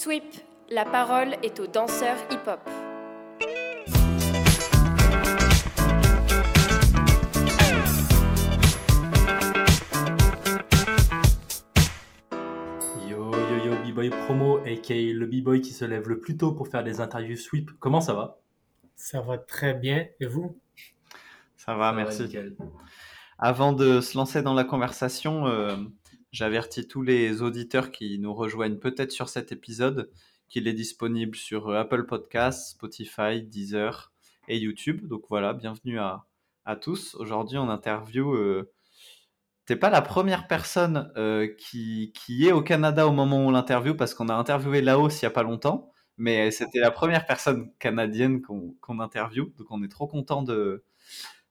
Sweep, la parole est aux danseurs hip-hop. Yo yo yo B-Boy Promo, aka le B-Boy qui se lève le plus tôt pour faire des interviews sweep. Comment ça va? Ça va très bien. Et vous? Ça va, Ça merci. Avant de se lancer dans la conversation, euh, j'avertis tous les auditeurs qui nous rejoignent peut-être sur cet épisode qu'il est disponible sur euh, Apple Podcasts, Spotify, Deezer et YouTube. Donc voilà, bienvenue à, à tous. Aujourd'hui, on interview. Euh, T'es pas la première personne euh, qui, qui est au Canada au moment où on l'interview parce qu'on a interviewé Laos il y a pas longtemps, mais c'était la première personne canadienne qu'on qu'on interview, donc on est trop content de,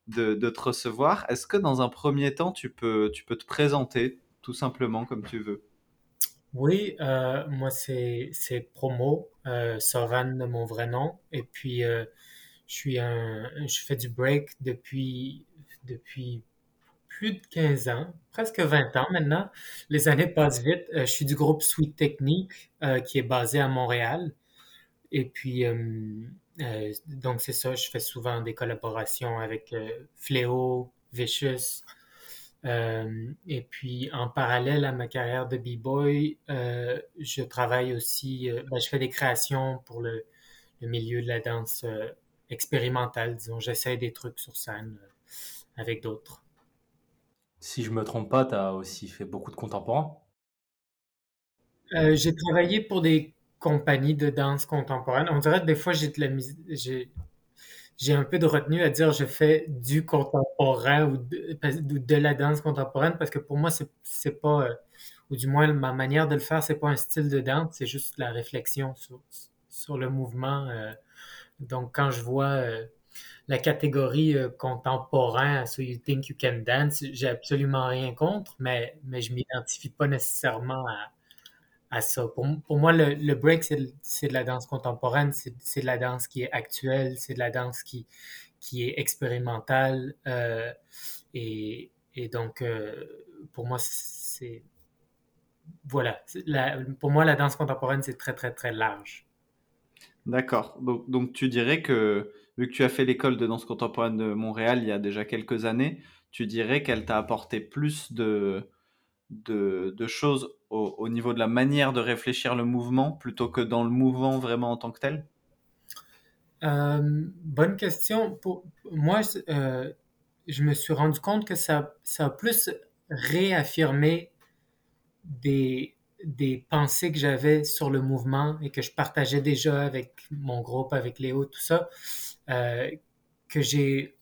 de, de te recevoir. Est-ce que dans un premier temps, tu peux, tu peux te présenter? Tout simplement comme tu veux Oui, euh, moi c'est Promo, euh, Soran mon vrai nom. Et puis euh, je suis un, je fais du break depuis depuis plus de 15 ans, presque 20 ans maintenant. Les années passent vite. Euh, je suis du groupe Sweet Technique qui est basé à Montréal. Et puis donc c'est ça, je fais souvent des collaborations avec Fléau, Vicious. Euh, et puis, en parallèle à ma carrière de b-boy, euh, je travaille aussi, euh, ben, je fais des créations pour le, le milieu de la danse expérimentale, disons. J'essaie des trucs sur scène avec d'autres. Si je me trompe pas, tu as aussi fait beaucoup de contemporains? J'ai travaillé pour des compagnies de danse contemporaine. On dirait que des fois, j'ai de la j'ai, j'ai un peu de retenue à dire je fais du contemporain ou de, de la danse contemporaine parce que pour moi, c'est, pas, euh, ou du moins ma manière de le faire, c'est pas un style de danse, c'est juste la réflexion sur, sur le mouvement. euh. donc, quand je vois euh, la catégorie contemporain, So You Think You Can Dance, j'ai absolument rien contre, mais, mais je m'identifie pas nécessairement à, à ça. Pour, pour moi, le, le break, c'est de, la danse contemporaine, c'est de la danse qui est actuelle, c'est de la danse qui, qui est expérimentale. euh, et, et donc, euh, pour moi, c'est... Voilà. La- pour moi, la danse contemporaine, c'est très, très, très large. D'accord. Donc, donc tu dirais que, vu que tu as fait l'école de danse contemporaine de Montréal il y a déjà quelques années, tu dirais qu'elle t'a apporté plus de, de, de choses au, au niveau de la manière de réfléchir le mouvement plutôt que dans le mouvement vraiment en tant que tel? Euh, bonne question. Pour moi, euh, je me suis rendu compte que ça, ça a plus réaffirmé des, des pensées que j'avais sur le mouvement et que je partageais déjà avec mon groupe, avec Léo, tout ça, euh, que j'ai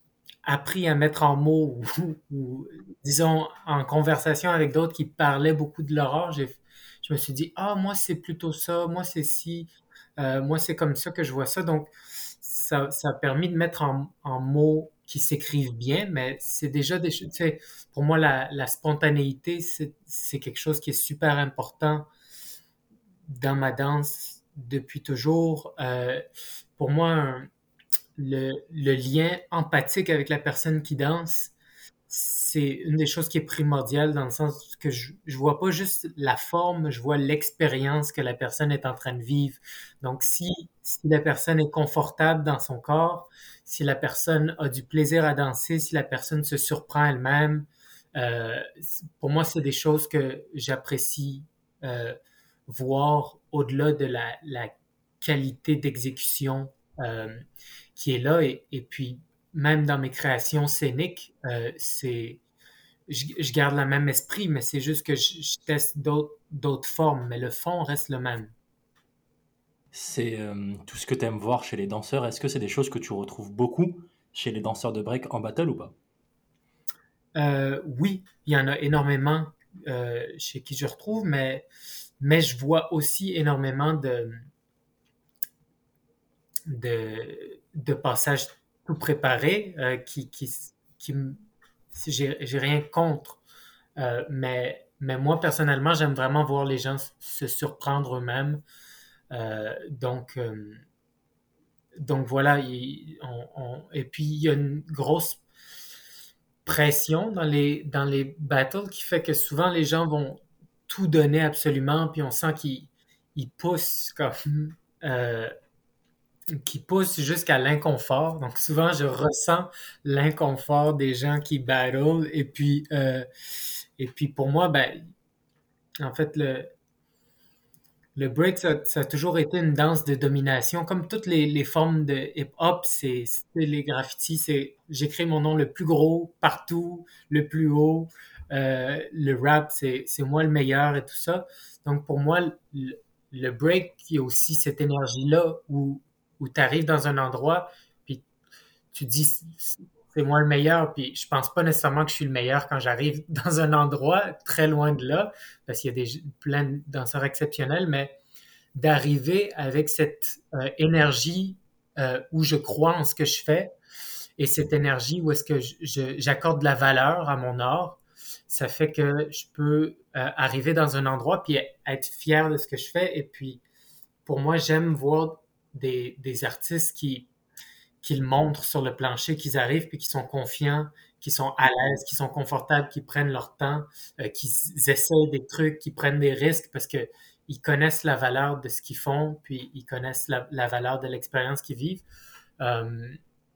appris à mettre en mots ou, ou, disons en conversation avec d'autres qui parlaient beaucoup de l'horreur. Je me suis dit, ah, moi c'est plutôt ça, moi c'est ci, euh, moi c'est comme ça que je vois ça. Donc, ça, ça a permis de mettre en, en mots qui s'écrivent bien, mais c'est déjà des choses, tu sais, pour moi, la, la spontanéité, c'est, c'est quelque chose qui est super important dans ma danse depuis toujours. Euh, pour moi, un- le, le lien empathique avec la personne qui danse, c'est une des choses qui est primordiale dans le sens que je, je vois pas juste la forme, je vois l'expérience que la personne est en train de vivre. Donc, si, si la personne est confortable dans son corps, si la personne a du plaisir à danser, si la personne se surprend elle-même, euh, pour moi, c'est des choses que j'apprécie euh, voir au-delà de la, la qualité d'exécution qui est là. Et, et puis, même dans mes créations scéniques, euh, c'est, je, je garde le même esprit, mais c'est juste que je, je teste d'autres, d'autres formes, mais le fond reste le même. C'est euh, tout ce que tu aimes voir chez les danseurs. Est-ce que c'est des choses que tu retrouves beaucoup chez les danseurs de break en battle ou pas? Euh, oui, il y en a énormément euh, chez qui je retrouve, mais, mais je vois aussi énormément de, de, de passages tout préparés euh, qui, qui, qui j'ai rien contre. Euh, mais, mais moi, personnellement, j'aime vraiment voir les gens se surprendre eux-mêmes. Euh, donc, donc voilà, et puis il y a une grosse pression dans les, dans les battles qui fait que souvent les gens vont tout donner absolument, puis on sent qu'ils il pousse comme qui pousse jusqu'à l'inconfort. Donc souvent, je ressens l'inconfort des gens qui battle. Et puis, euh, et puis pour moi, ben, en fait, le, le break, ça, a toujours été une danse de domination. Comme toutes les, les formes de hip-hop, c'est les graffitis, c'est j'écris mon nom le plus gros partout, le plus haut. Euh, le rap, c'est moi le meilleur et tout ça. Donc pour moi, le, le break, il y a aussi cette énergie-là où où tu arrives dans un endroit, puis tu dis c'est moi le meilleur, puis je pense pas nécessairement que je suis le meilleur quand j'arrive dans un endroit très loin de là, parce qu'il y a des, plein de danseurs exceptionnels, mais d'arriver avec cette euh, énergie euh, où je crois en ce que je fais et cette énergie où est-ce que j'accorde de la valeur à mon art, ça fait que je peux euh, arriver dans un endroit puis être fier de ce que je fais et puis pour moi j'aime voir des, des artistes qui, qui le montrent sur le plancher, qu'ils arrivent puis qui sont confiants, qui sont à l'aise, qui sont confortables, qui prennent leur temps, euh, qui essaient des trucs, qui prennent des risques parce que ils connaissent la valeur de ce qu'ils font, puis ils connaissent la, la valeur de l'expérience qu'ils vivent. Euh,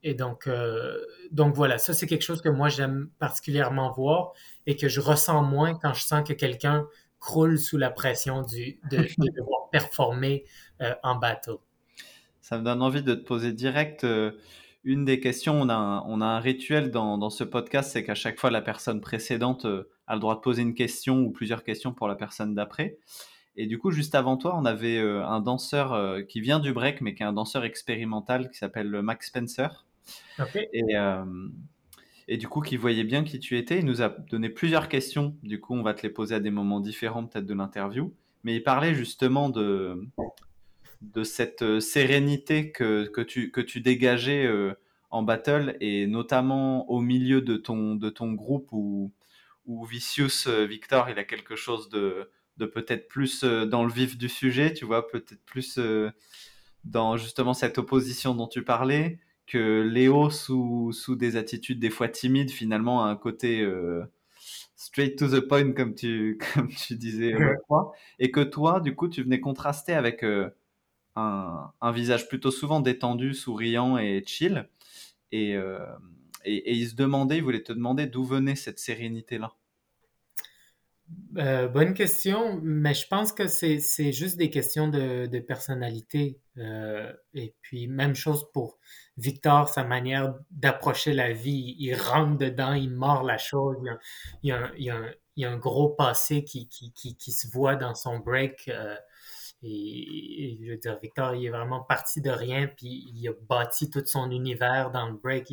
et donc, euh, donc voilà, ça c'est quelque chose que moi j'aime particulièrement voir et que je ressens moins quand je sens que quelqu'un croule sous la pression du, de, de devoir performer euh, en battle. Ça me donne envie de te poser direct euh, une des questions. On a un, on a un rituel dans, dans ce podcast, c'est qu'à chaque fois, la personne précédente euh, a le droit de poser une question ou plusieurs questions pour la personne d'après. Et du coup, juste avant toi, on avait euh, un danseur qui vient du break, mais qui est un danseur expérimental qui s'appelle Max Spencer. Okay. Et, et du coup, qui voyait bien qui tu étais. Il nous a donné plusieurs questions. Du coup, on va te les poser à des moments différents, peut-être de l'interview. Mais il parlait justement de, de cette euh, sérénité que, que, tu, que tu dégageais euh, en battle et notamment au milieu de ton, de ton groupe où, où Vicious euh, Victor il a quelque chose de, de peut-être plus dans le vif du sujet, tu vois, peut-être plus dans justement cette opposition dont tu parlais, que Léo sous, sous des attitudes des fois timides finalement a un côté euh, straight to the point comme tu, comme tu disais, et que toi du coup tu venais contraster avec euh, un, visage plutôt souvent détendu, souriant et chill. Et, euh, et, il se demandait, il voulait te demander d'où venait cette sérénité-là. Euh, bonne question, mais je pense que c'est juste des questions de, personnalité. Euh, et puis, même chose pour Victor, sa manière d'approcher la vie. Il rentre dedans, il mord la chose. Il y a, un, gros passé qui, se voit dans son break. Et, je veux dire, Victor, il est vraiment parti de rien, puis il a bâti tout son univers dans le break.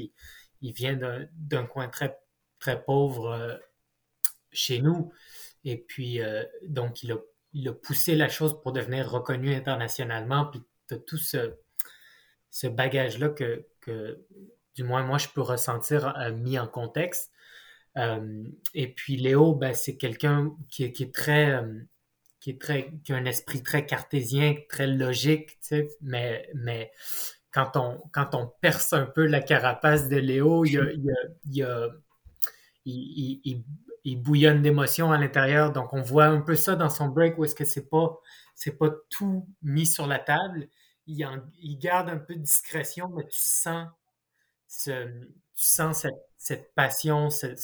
Il, vient d'un coin très, très pauvre euh, chez nous. Et puis, euh, donc, il a, il a poussé la chose pour devenir reconnu internationalement. Puis, tu as tout ce, ce bagage-là que, que, du moins, moi, je peux ressentir euh, mis en contexte. Et puis, Léo, ben, c'est quelqu'un qui, qui, est très qui est très, qui a un esprit très cartésien, très logique, mais, mais quand on, quand on perce un peu la carapace de Léo, il, il, il, bouillonne d'émotions à l'intérieur. Donc, on voit un peu ça dans son break où est-ce que c'est pas, c'est pas tout mis sur la table. Il, garde un peu de discrétion, mais tu sens, tu sens cette, cette passion, cette,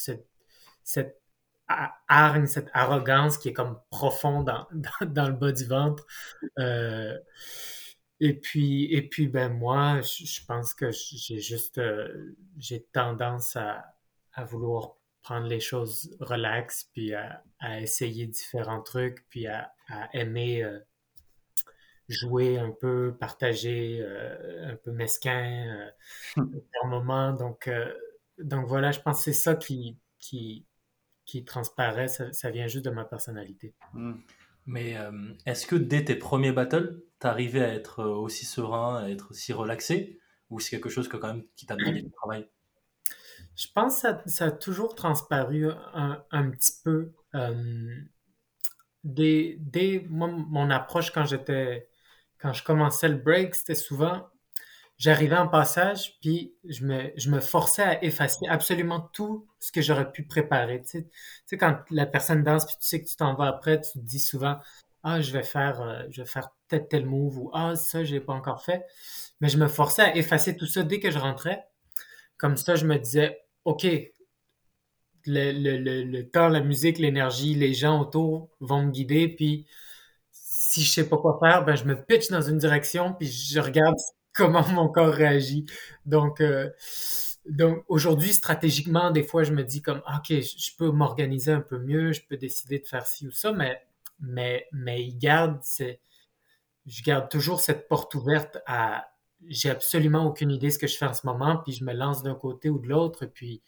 cette hargne, cette arrogance qui est comme profonde dans, dans, dans le bas du ventre. Euh, et puis, et puis, ben moi, je, je pense que j'ai juste, euh, j'ai tendance à, à vouloir prendre les choses relax, puis à, à essayer différents trucs, puis à, à aimer euh, jouer un peu, partager, un peu mesquin par moment. Donc, donc voilà, je pense que c'est ça qui, qui, qui transparaît, ça, ça, vient juste de ma personnalité. Mm. Mais est-ce que dès tes premiers battles, t'arrivais à être aussi serein, à être aussi relaxé, ou c'est quelque chose que quand même qui t'a demandé du travail? Je pense que ça, ça, a toujours transparu un, un petit peu. Euh, dès, dès moi, mon approche quand j'étais, quand je commençais le break, c'était souvent, j'arrivais en passage, puis je me, je me forçais à effacer absolument tout ce que j'aurais pu préparer. Tu sais, tu sais, quand la personne danse, puis tu sais que tu t'en vas après, tu te dis souvent, ah, je vais faire, euh, je vais faire peut-être tel move ou ah, ça, je l'ai pas encore fait. Mais je me forçais à effacer tout ça dès que je rentrais. Comme ça, je me disais, OK, le, le, le, le temps, la musique, l'énergie, les gens autour vont me guider. Puis si je sais pas quoi faire, ben je me pitch dans une direction, puis je regarde comment mon corps réagit. Donc, euh, donc aujourd'hui, stratégiquement, des fois, je me dis comme, OK, je peux m'organiser un peu mieux, je peux décider de faire ci ou ça, mais, mais, mais il garde, je garde toujours cette porte ouverte à, j'ai absolument aucune idée de ce que je fais en ce moment, puis je me lance d'un côté ou de l'autre, puis,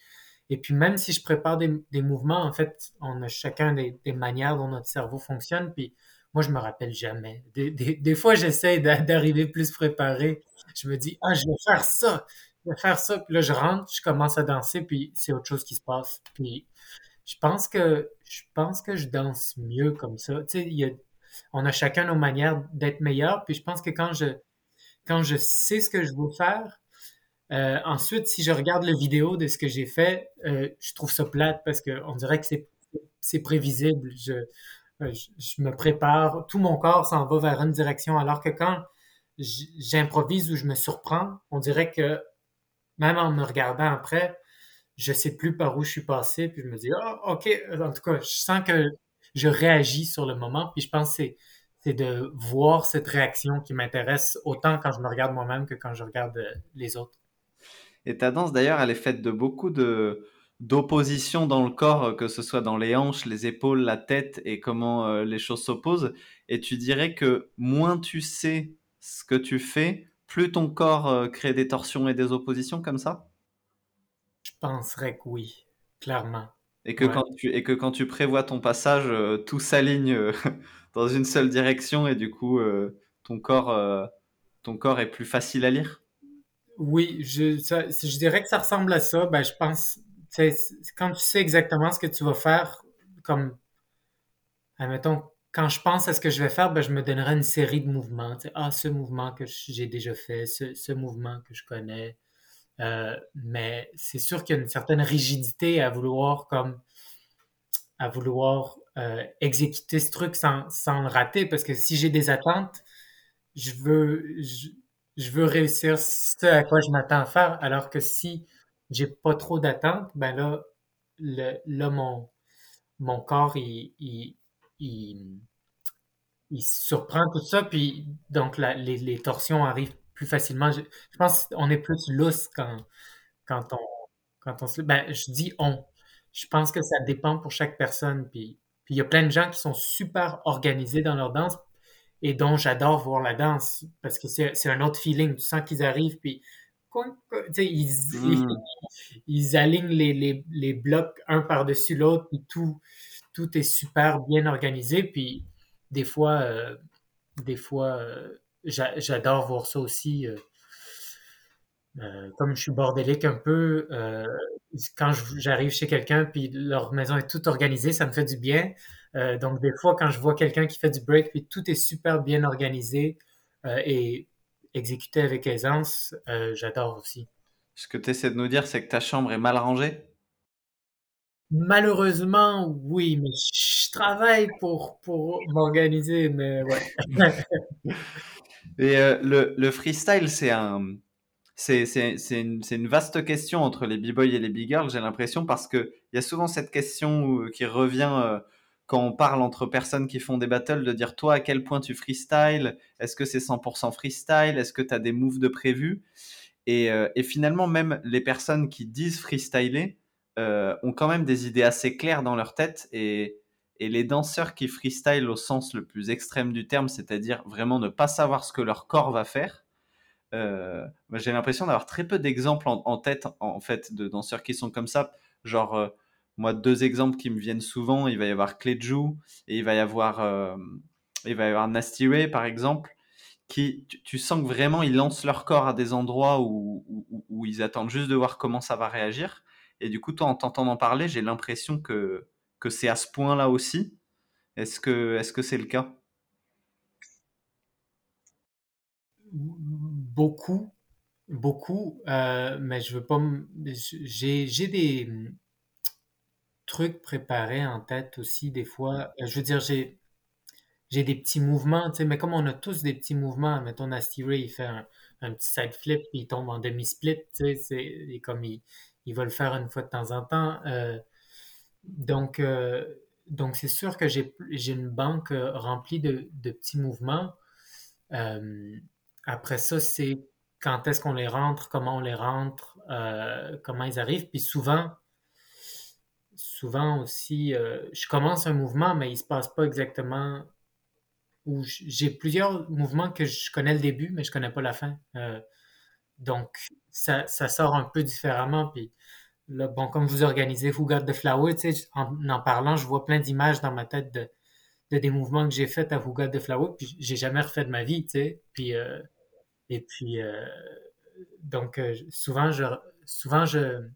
et puis même si je prépare des, des, mouvements, en fait, on a chacun des, des, manières dont notre cerveau fonctionne, puis moi, je me rappelle jamais. Des, des, des fois, j'essaie d'arriver plus préparé. Je me dis, ah, je vais faire ça, je vais faire ça, puis là, je rentre, je commence à danser, puis c'est autre chose qui se passe. Puis je pense que je pense que je danse mieux comme ça. Tu sais, il y a, on a chacun nos manières d'être meilleur, puis je pense que quand je quand je sais ce que je veux faire, euh, ensuite, si je regarde la vidéo de ce que j'ai fait, euh, je trouve ça plate parce qu'on dirait que c'est prévisible. Je, je, je, me prépare, tout mon corps s'en va vers une direction, alors que quand j'improvise ou je me surprends, on dirait que même en me regardant après, je sais plus par où je suis passé, puis je me dis, oh, ok, en tout cas, je sens que je réagis sur le moment, puis je pense que c'est c'est de voir cette réaction qui m'intéresse autant quand je me regarde moi-même que quand je regarde euh, les autres. Et ta danse, d'ailleurs, elle est faite de beaucoup de d'opposition dans le corps, euh, que ce soit dans les hanches, les épaules, la tête et comment euh, les choses s'opposent. Et tu dirais que moins tu sais ce que tu fais, plus ton corps crée des torsions et des oppositions comme ça? Je penserais que oui, clairement. Et que, ouais. quand, tu, et que quand tu prévois ton passage, tout s'aligne dans une seule direction et du coup, euh, ton, corps, euh, ton corps est plus facile à lire? Oui, je, ça, je dirais que ça ressemble à ça. Ben, je pense, quand tu sais exactement ce que tu vas faire, comme, admettons, quand je pense à ce que je vais faire, ben, je me donnerai une série de mouvements. Ah, ce mouvement que j'ai déjà fait, ce, mouvement que je connais. Euh, mais c'est sûr qu'il y a une certaine rigidité à vouloir comme à vouloir euh, exécuter ce truc sans, sans le rater parce que si j'ai des attentes, je veux, je, veux réussir ce à quoi je m'attends à faire. Alors que si j'ai pas trop d'attentes, ben là, le, là mon, mon corps, il, il, il, il, surprend tout ça. Puis donc, les, les, torsions arrivent plus facilement. Je, je pense qu'on est plus lousse quand, quand on, quand on se. Ben, je dis on. Je pense que ça dépend pour chaque personne. Puis puis il y a plein de gens qui sont super organisés dans leur danse et dont j'adore voir la danse parce que c'est un autre feeling. Tu sens qu'ils arrivent, puis ils, mm. ils, alignent les, les, les, blocs un par-dessus l'autre, puis tout, tout est super bien organisé. Puis des fois, euh, des fois euh, j'adore voir ça aussi. Euh, comme je suis bordélique un peu, quand j'arrive chez quelqu'un puis leur maison est toute organisée, ça me fait du bien. Donc des fois, quand je vois quelqu'un qui fait du break puis tout est super bien organisé et exécuté avec aisance, euh, j'adore aussi. Ce que tu essaies de nous dire, c'est que ta chambre est mal rangée? Malheureusement, oui, mais je travaille pour, pour m'organiser, mais ouais. et le, le freestyle, c'est un c'est une, une, vaste question entre les b-boys et les b-girls, j'ai l'impression, parce qu'il y a souvent cette question qui revient euh, quand on parle entre personnes qui font des battles, de dire toi à quel point tu freestyle, est-ce que c'est 100% freestyle, est-ce que tu as des moves de prévu? Et, euh, et, finalement, même les personnes qui disent freestyler euh, ont quand même des idées assez claires dans leur tête et, et les danseurs qui freestyle au sens le plus extrême du terme, c'est-à-dire vraiment ne pas savoir ce que leur corps va faire, euh, j'ai l'impression d'avoir très peu d'exemples en, en, tête, en fait, de danseurs qui sont comme ça. Genre, moi, deux exemples qui me viennent souvent, il va y avoir Kleju et il va y avoir, euh, il va y avoir Nasty Ray, par exemple, qui, tu, sens que vraiment, ils lancent leur corps à des endroits où, ils attendent juste de voir comment ça va réagir. Et du coup, toi, en t'entendant parler, j'ai l'impression que, que c'est à ce point-là aussi. Est-ce que c'est -ce c'est le cas? Beaucoup, beaucoup, euh, mais je veux pas. J'ai des trucs préparés en tête aussi des fois. Euh, je veux dire, j'ai j'ai des petits mouvements, tu sais, mais comme on a tous des petits mouvements, mettons Nasty Ray, il fait un, un petit side flip, puis il tombe en demi-split, tu sais, c'est et comme il, il va le faire une fois de temps en temps. Euh, donc, euh, donc c'est sûr que j'ai j'ai une banque remplie de, de petits mouvements. Après ça, c'est quand est-ce qu'on les rentre, comment on les rentre, comment ils arrivent. Puis souvent, souvent aussi, euh, je commence un mouvement, mais il se passe pas exactement j'ai plusieurs mouvements que je connais le début, mais je connais pas la fin. Euh, donc, ça, sort un peu différemment. Puis comme vous organisez Who Got the Flower, tu sais, en en parlant, je vois plein d'images dans ma tête de, de des mouvements que j'ai faits à Who Got the Flower, puis j'ai jamais refait de ma vie, tu sais. Puis, euh, et puis, donc, souvent, je, souvent, je,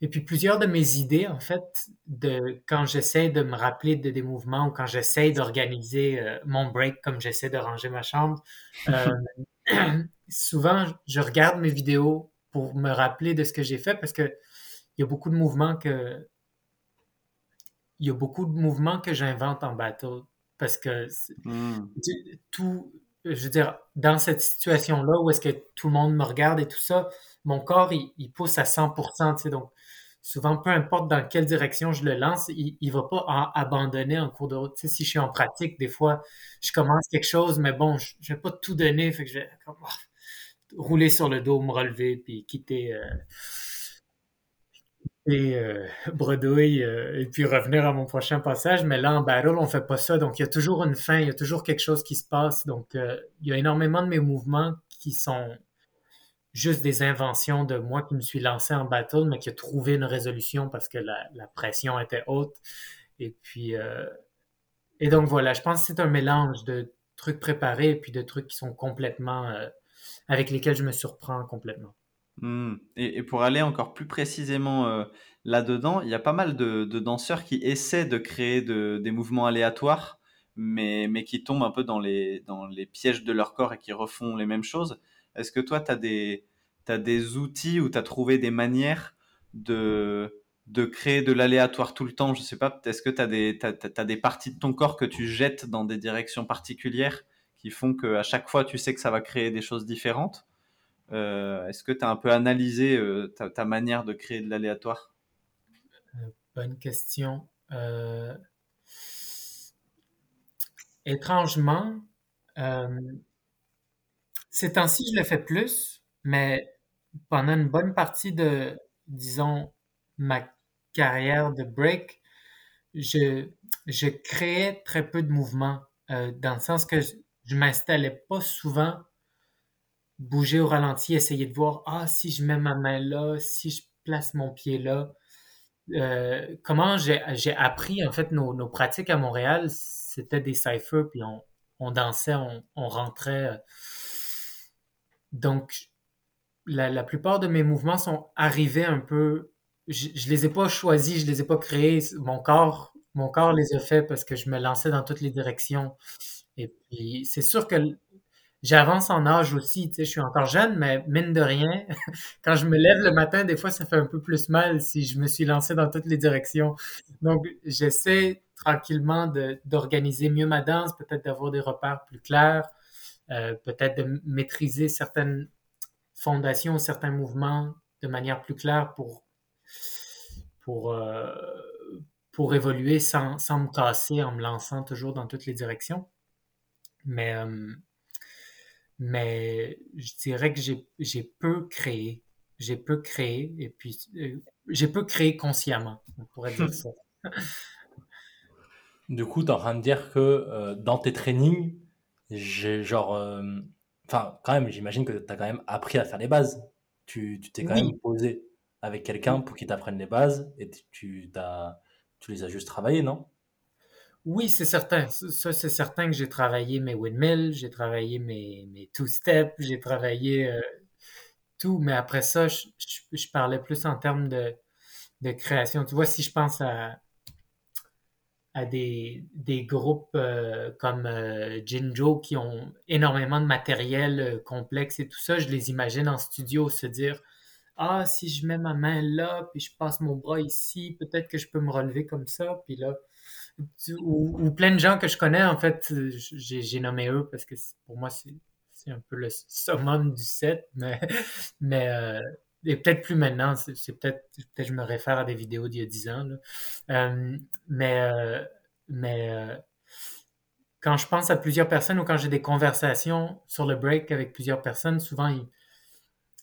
et puis plusieurs de mes idées, en fait, de quand j'essaie de me rappeler de des mouvements ou quand j'essaie d'organiser euh, mon break comme j'essaie de ranger ma chambre, euh, souvent je regarde mes vidéos pour me rappeler de ce que j'ai fait parce que il y a beaucoup de mouvements que il y a beaucoup de mouvements que j'invente en battle parce que Hmm. tout, je veux dire, dans cette situation-là où est-ce que tout le monde me regarde et tout ça, mon corps, il, pousse à 100%, tu donc souvent, peu importe dans quelle direction je le lance, il, il va pas abandonner en cours de route. Si je suis en pratique, des fois, je commence quelque chose, mais bon, je, je vais pas tout donner, fait je vais ah, rouler sur le dos, me relever, puis quitter, euh, et euh, bredouille euh, et puis revenir à mon prochain passage. Mais là, en battle, on fait pas ça. Donc, il y a toujours une fin, il y a toujours quelque chose qui se passe. Donc, euh, il y a énormément de mes mouvements qui sont juste des inventions de moi qui me suis lancé en battle, mais qui a trouvé une résolution parce que la, la pression était haute. Et puis, euh, et donc voilà, je pense que c'est un mélange de trucs préparés et puis de trucs qui sont complètement, euh, avec lesquels je me surprends complètement. Hmm. Et, pour aller encore plus précisément euh, là-dedans, il y a pas mal de, de danseurs qui essaient de créer de- des mouvements aléatoires, mais, mais qui tombent un peu dans les, dans les pièges de leur corps et qui refont les mêmes choses. Est-ce que toi, tu as des, outils ou tu as trouvé des manières de, de créer de l'aléatoire tout le temps? Je sais pas, est-ce que tu as des, parties de ton corps que tu jettes dans des directions particulières qui font qu'à chaque fois, tu sais que ça va créer des choses différentes? Euh, est-ce que tu as un peu analysé euh, ta, manière de créer de l'aléatoire? Bonne question. Euh, étrangement, euh, ces temps-ci, je le fais plus, mais pendant une bonne partie de, disons, ma carrière de break, je, je créais très peu de mouvements, euh, dans le sens que je, je m'installais pas souvent, bouger au ralenti, essayer de voir, ah, si je mets ma main là, si je place mon pied là. Euh, comment j'ai appris, en fait, nos, pratiques à Montréal, c'était des cyphers, puis on, dansait, on, on rentrait. euh. Donc, la, plupart de mes mouvements sont arrivés un peu. Je, je les ai pas choisis, je les ai pas créés. Mon corps, mon corps les a fait parce que je me lançais dans toutes les directions. Et puis, c'est sûr que j'avance en âge aussi. Tu sais, je suis encore jeune, mais mine de rien, quand je me lève le matin, des fois, ça fait un peu plus mal si je me suis lancé dans toutes les directions. Donc, j'essaie tranquillement d'organiser mieux ma danse, peut-être d'avoir des repères plus clairs, peut-être de maîtriser certaines fondations, certains mouvements de manière plus claire pour, pour, euh, pour évoluer sans, sans me casser en me lançant toujours dans toutes les directions. Mais, euh, mais je dirais que j'ai, peu créé. J'ai peu créé et puis euh, j'ai peu créé consciemment, on pourrait dire ça. Du coup, tu es en train de dire que euh, dans tes trainings, j'ai genre. euh, Enfin, quand même, j'imagine que tu as quand même appris à faire les bases. Tu tu t'es quand Oui, même posé avec quelqu'un pour qu'il t'apprenne les bases et tu, t'as- tu les as juste travaillées, non? oui, c'est certain. Ça, ça, c'est certain que j'ai travaillé mes windmills, j'ai travaillé mes, mes two-step, j'ai travaillé euh, tout, mais après ça, je, je, je parlais plus en termes de, de création. Tu vois, si je pense à, à des, des groupes euh, comme euh, Jinjo qui ont énormément de matériel euh, complexe et tout ça, je les imagine en studio se dire, ah, si je mets ma main là, puis je passe mon bras ici, peut-être que je peux me relever comme ça, puis là, ou, plein de gens que je connais, en fait, j'ai nommé eux parce que pour moi, c'est un peu le summum du set, mais, mais euh, et peut-être plus maintenant, c'est peut-être, peut-être je me réfère à des vidéos d'il y a 10 ans, euh, mais, euh, mais quand je pense à plusieurs personnes ou quand j'ai des conversations sur le break avec plusieurs personnes, souvent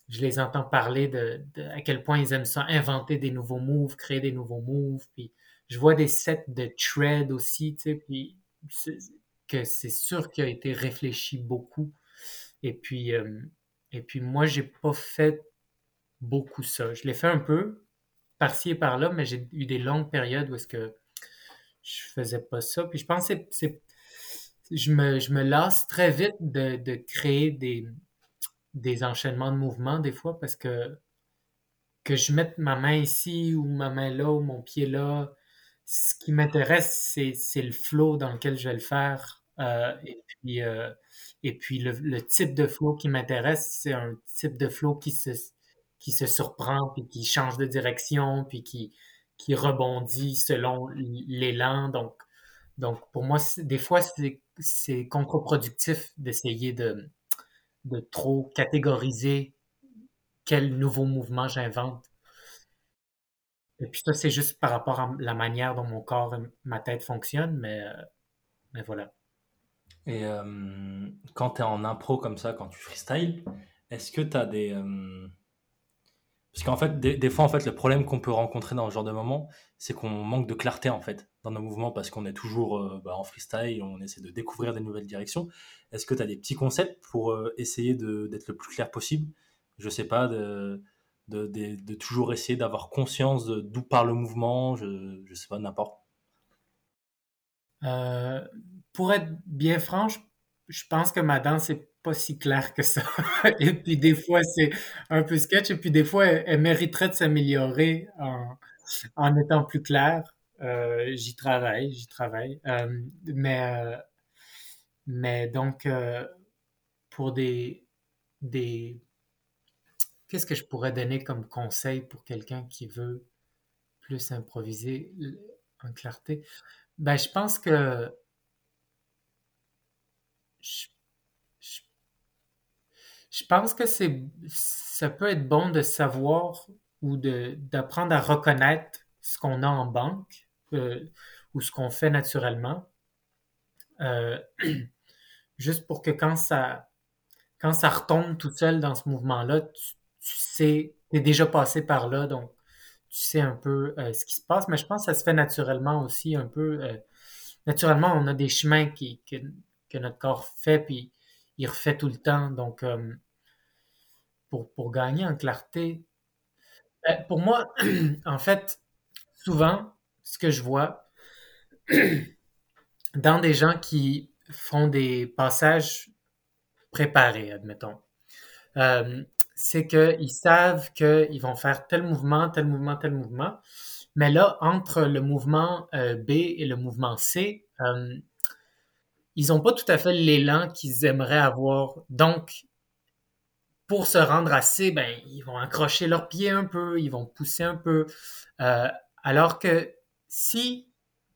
je les entends parler de, à quel point ils aiment ça, inventer des nouveaux moves, créer des nouveaux moves, puis je vois des sets de tread aussi, tu sais, puis que c'est sûr qu'il a été réfléchi beaucoup. Et puis, euh, et puis moi, j'ai pas fait beaucoup ça. Je l'ai fait un peu, par-ci et par-là, mais j'ai eu des longues périodes où est-ce que je faisais pas ça. Puis je pense que c'est, je me, je me lasse très vite de, de créer des, des enchaînements de mouvements des fois parce que que je mette ma main ici ou ma main là ou mon pied là, ce qui m'intéresse, c'est le flow dans lequel je vais le faire. Euh, et puis, euh, et puis le, type de flow qui m'intéresse, c'est un type de flow qui se, qui se surprend, puis qui change de direction, puis qui, qui rebondit selon l'élan. Donc, donc, pour moi, des fois, c'est contre-productif d'essayer de, de trop catégoriser quel nouveau mouvement j'invente. Et puis ça, c'est juste par rapport à la manière dont mon corps et ma tête fonctionnent, mais, euh, mais voilà. Et euh, quand tu es en impro comme ça, quand tu freestyle, est-ce que tu as des... Euh, parce qu'en fait, des, fois, en fait, le problème qu'on peut rencontrer dans ce genre de moment, c'est qu'on manque de clarté, en fait, dans nos mouvements, parce qu'on est toujours bah, en freestyle, on essaie de découvrir des nouvelles directions. Est-ce que tu as des petits concepts pour essayer d'être le plus clair possible? Je sais pas, de toujours essayer d'avoir conscience d'où part le mouvement, je ne sais pas, n'importe. Euh, pour être bien franche, je pense que ma danse n'est pas si claire que ça. et puis des fois, c'est un peu sketch, et puis des fois, elle, mériterait de s'améliorer en, en, étant plus claire. Euh, j'y travaille, j'y travaille. Euh, mais, mais donc, pour des, des qu'est-ce que je pourrais donner comme conseil pour quelqu'un qui veut plus improviser en clarté? Ben, je pense que je, pense que c'est ça peut être bon de savoir ou d'apprendre à reconnaître ce qu'on a en banque euh, ou ce qu'on fait naturellement. Euh, juste pour que quand ça quand ça retombe tout seul dans ce mouvement-là, tu, tu sais, tu es déjà passé par là, donc tu sais un peu euh, ce qui se passe, mais je pense que ça se fait naturellement aussi un peu. Euh, naturellement, on a des chemins qui, que, notre corps fait, puis il refait tout le temps. Donc, euh, pour, gagner en clarté, ben, pour moi, en fait, souvent, ce que je vois dans des gens qui font des passages préparés, admettons, c'est qu'ils savent qu'ils vont faire tel mouvement, tel mouvement, tel mouvement. Mais là, entre le mouvement euh, B et le mouvement C, euh, ils n'ont pas tout à fait l'élan qu'ils aimeraient avoir. Donc, pour se rendre à C, ben, ils vont accrocher leurs pieds un peu, ils vont pousser un peu. Euh, alors que si,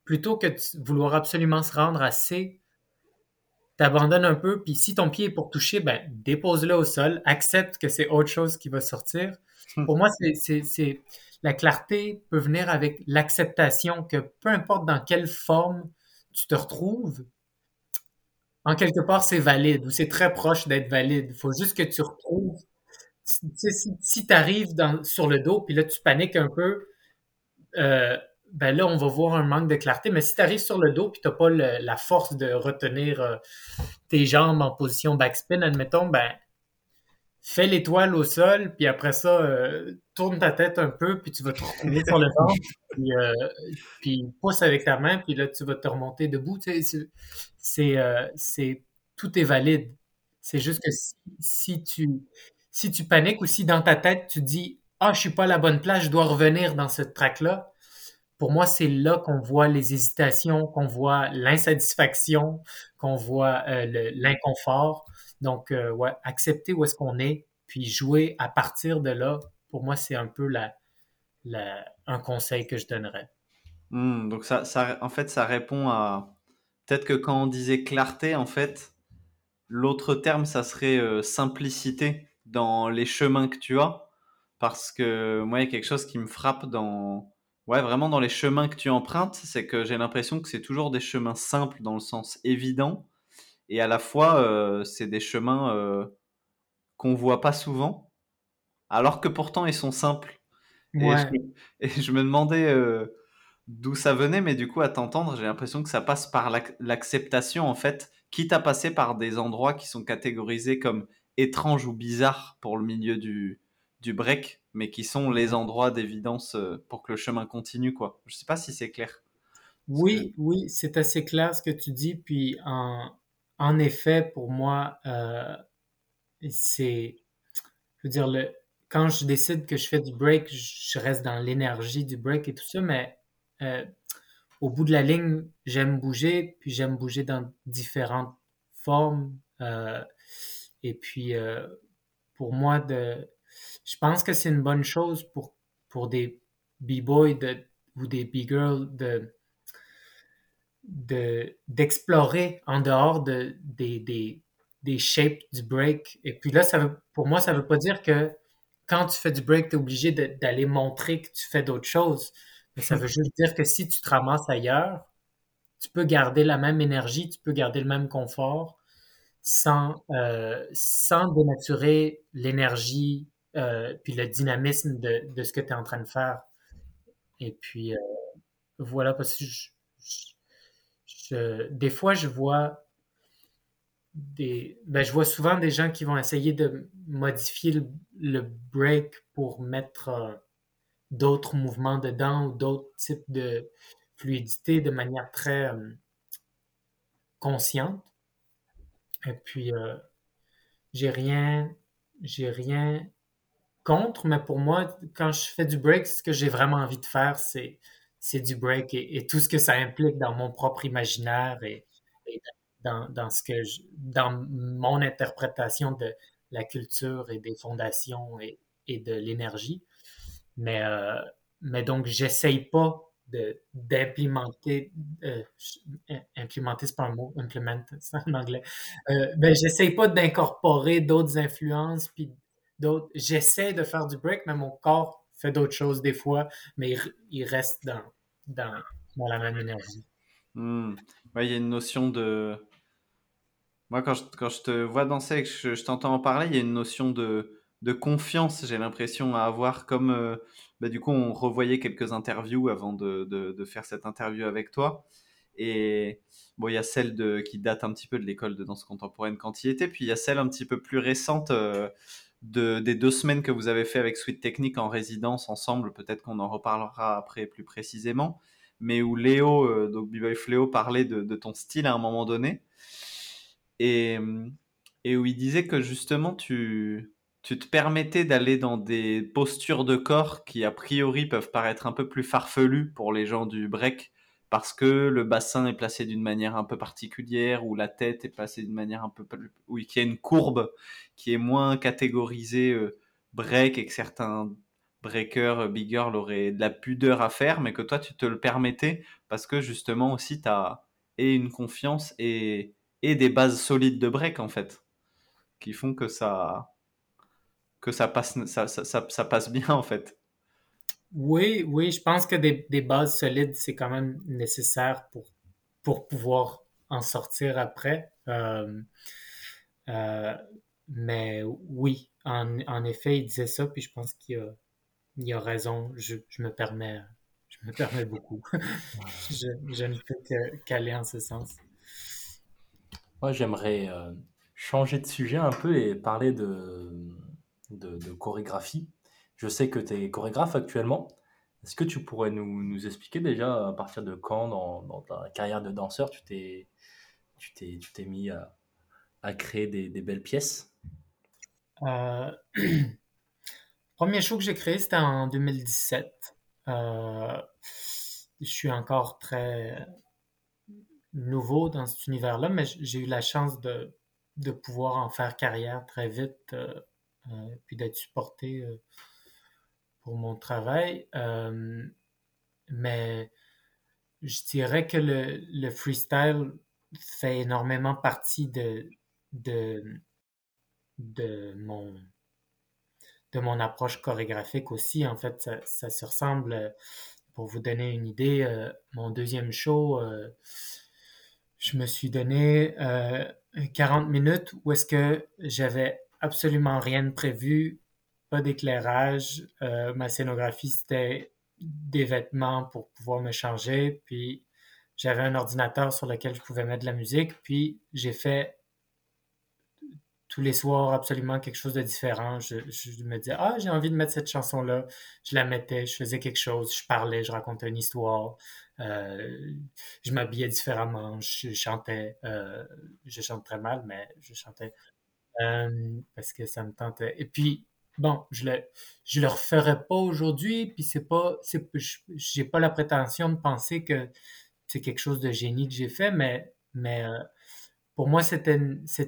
plutôt que de vouloir absolument se rendre à C, t'abandonnes un peu, puis si ton pied est pour toucher, ben, dépose-le au sol, accepte que c'est autre chose qui va sortir. Hmm. Pour moi, c'est, la clarté peut venir avec l'acceptation que peu importe dans quelle forme tu te retrouves, en quelque part, c'est valide ou c'est très proche d'être valide. Il faut juste que tu retrouves. Si, tu arrives sur le dos, puis là, tu paniques un peu, euh, ben là, on va voir un manque de clarté. Mais si tu arrives sur le dos et tu n'as pas la force de retenir euh, tes jambes en position backspin, admettons, ben fais l'étoile au sol, puis après ça, euh, tourne ta tête un peu, puis tu vas te retrouver sur le ventre, puis, euh, puis, pousse avec ta main, puis là, tu vas te remonter debout. c'est, tout est valide. C'est juste que si, tu, si tu paniques ou si dans ta tête, tu dis « Ah, je suis pas à la bonne place, je dois revenir dans ce track-là », pour moi, c'est là qu'on voit les hésitations, qu'on voit l'insatisfaction, qu'on voit euh, l'inconfort. Donc, euh, accepter où est-ce qu'on est, puis jouer à partir de là, pour moi, c'est un peu un conseil que je donnerais. Hmm, donc ça, ça, en fait, ça répond à... Peut-être que quand on disait clarté, en fait, l'autre terme, ça serait euh, simplicité dans les chemins que tu as. Parce que moi, il y a quelque chose qui me frappe dans... Ouais, vraiment dans les chemins que tu empruntes, c'est que j'ai l'impression que c'est toujours des chemins simples dans le sens évident. Et à la fois, euh, c'est des chemins euh, qu'on voit pas souvent, alors que pourtant ils sont simples. Et, je, me- et je me demandais euh, d'où ça venait, mais du coup, à t'entendre, j'ai l'impression que ça passe par l'ac- l'acceptation, en fait, quitte à passer par des endroits qui sont catégorisés comme étranges ou bizarres pour le milieu du, du break, mais qui sont les endroits d'évidence euh, pour que le chemin continue, quoi. Je sais pas si c'est clair. Oui, oui, c'est assez clair ce que tu dis. Puis en, en effet, pour moi, euh, c'est, je veux dire, le, quand je décide que je fais du break, je reste dans l'énergie du break et tout ça, mais euh, au bout de la ligne, j'aime bouger, puis j'aime bouger dans différentes formes. euh, et puis, euh, pour moi, de, je pense que c'est une bonne chose pour, pour des b-boys ou des b-girls de, de, d'explorer en dehors de, des, des, des shapes du break. Et puis là, ça veut, pour moi, ça veut pas dire que quand tu fais du break, tu es obligé d'aller montrer que tu fais d'autres choses. Mais ça veut juste dire que si tu te ramasses ailleurs, tu peux garder la même énergie, tu peux garder le même confort sans, euh, sans dénaturer l'énergie euh, puis le dynamisme de, de ce que tu es en train de faire. Et puis, euh, voilà, parce que je, je- je- des fois, je vois des, ben, je vois souvent des gens qui vont essayer de modifier le, le break pour mettre euh, d'autres mouvements dedans ou d'autres types de fluidité de manière très euh, consciente. Et puis, euh, j'ai rien, j'ai rien contre, mais pour moi, quand je fais du break, ce que j'ai vraiment envie de faire, c'est, c'est du break et, et tout ce que ça implique dans mon propre imaginaire et, dans, ce que je- dans mon interprétation de la culture et des fondations et, et de l'énergie. Mais, euh, mais donc, j'essaye pas d'implémenter, euh, implémenter, c'est pas un mot, implement, c'est en anglais. Euh, ben, j'essaye pas d'incorporer d'autres influences, puis d'autres. J'essaie de faire du break, mais mon corps fait d'autres choses des fois, mais il, il reste dans, dans, dans la même énergie. Hmm. Il y a une notion de... Moi, quand je, quand je te vois danser et que je, t'entends en parler, il y a une notion de, de confiance, j'ai l'impression, à avoir. Comme, euh, bah, du coup, on revoyait quelques interviews avant de, de, faire cette interview avec toi. Et bon, il y a celle de, qui date un petit peu de l'école de danse contemporaine quand il était, puis il y a celle un petit peu plus récente euh, de, des deux semaines que vous avez fait avec Sweet Technique en résidence ensemble. Peut-être qu'on en reparlera après plus précisément. Mais où Léo, euh, donc B-Boy Fléau, parlait de ton style à un moment donné et, et où il disait que justement tu, tu te permettais d'aller dans des postures de corps qui a priori peuvent paraître un peu plus farfelues pour les gens du break parce que le bassin est placé d'une manière un peu particulière ou la tête est placée d'une manière un peu plus oui qu'il y a une courbe qui est moins catégorisée euh, break et que certains breakers euh, big girl auraient de la pudeur à faire mais que toi tu te le permettais parce que justement aussi tu as et une confiance et et des bases solides de break en fait qui font que ça que ça passe ça, ça, ça, ça passe bien en fait Oui, oui, je pense que des, des bases solides, c'est quand même nécessaire pour, pour pouvoir en sortir après. Euh, euh, mais oui, en, en effet, il disait ça, puis je pense qu'il a, il a raison. Je, je me permets, je me permets beaucoup. je, je ne peux qu'aller en ce sens. Moi, j'aimerais euh, changer de sujet un peu et parler de, de, chorégraphie. Je sais que tu es chorégraphe actuellement. Est-ce que tu pourrais nous, nous expliquer déjà à partir de quand dans, dans ta carrière de danseur tu t'es tu t'es tu t'es mis à, à créer des, des belles pièces? Euh, premier show que j'ai créé, c'était en 2017. Euh, je suis encore très nouveau dans cet univers-là, mais j'ai eu la chance de, de pouvoir en faire carrière très vite, euh, euh, puis d'être supporté euh, pour mon travail. Mais je dirais que le, le freestyle fait énormément partie de, de, de mon de mon approche chorégraphique aussi. En fait, ça, ça se ressemble, pour vous donner une idée, mon deuxième show, je me suis donné euh, 40 minutes où est-ce que j'avais absolument rien de prévu, pas d'éclairage. Euh, ma scénographie, c'était des vêtements pour pouvoir me changer, puis j'avais un ordinateur sur lequel je pouvais mettre de la musique, puis j'ai fait tous les soirs absolument quelque chose de différent. Je, je me disais, ah, j'ai envie de mettre cette chanson-là. Je la mettais, je faisais quelque chose, je parlais, je racontais une histoire, euh, je m'habillais différemment, je chantais. Euh, je chante très mal, mais je chantais euh, parce que ça me tentait. Et puis, bon, je le, je le referai pas aujourd'hui, puis c'est pas, j'ai pas la prétention de penser que c'est quelque chose de génie que j'ai fait, mais, mais pour moi, c'était,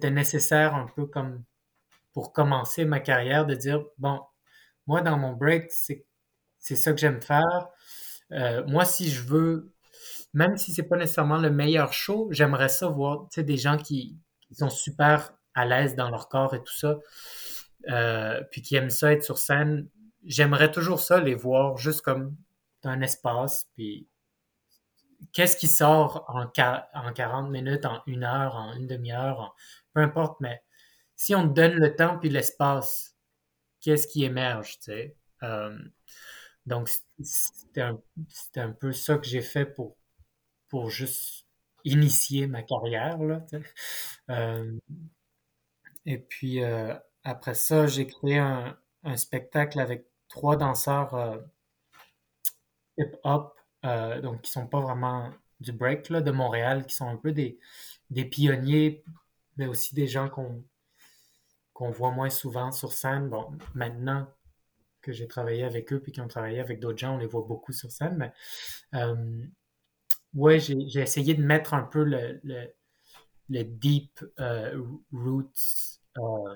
nécessaire un peu comme pour commencer ma carrière de dire, bon, moi, dans mon break, c'est, c'est ça que j'aime faire. Euh, moi, si je veux, même si c'est pas nécessairement le meilleur show, j'aimerais ça voir, tu sais, des gens qui, sont super à l'aise dans leur corps et tout ça, euh, puis qui aiment ça être sur scène. J'aimerais toujours ça, les voir juste comme un espace, puis qu'est-ce qui sort en, en 40 minutes, en une heure, en une demi-heure, peu importe, mais si on donne le temps puis l'espace, qu'est-ce qui émerge, tu? Euh, donc, c'était un, peu ça que j'ai fait pour, juste initier ma carrière, euh, et puis, euh, après ça, j'ai créé un, spectacle avec trois danseurs hip-hop euh, donc qui sont pas vraiment du break là, de Montréal, qui sont un peu des, des pionniers, mais aussi des gens qu'on voit moins souvent sur scène. Bon, maintenant que j'ai travaillé avec eux puis qu'ils ont travaillé avec d'autres gens, on les voit beaucoup sur scène, mais euh, ouais, j'ai essayé de mettre un peu le, le, deep euh, roots euh,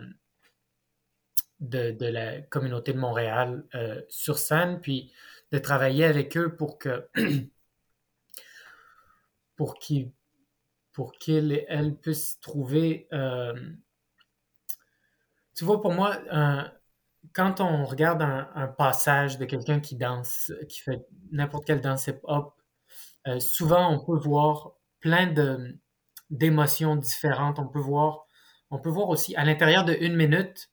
de, de, la communauté de Montréal sur scène, puis de travailler avec eux pour que pour qu'ils pour qu'ils elles puissent trouver euh, tu vois pour moi quand on regarde un, passage de quelqu'un qui danse qui fait n'importe quelle danse hip hop euh, souvent on peut voir plein d'émotions différentes. On peut voir on peut voir aussi à l'intérieur de une minute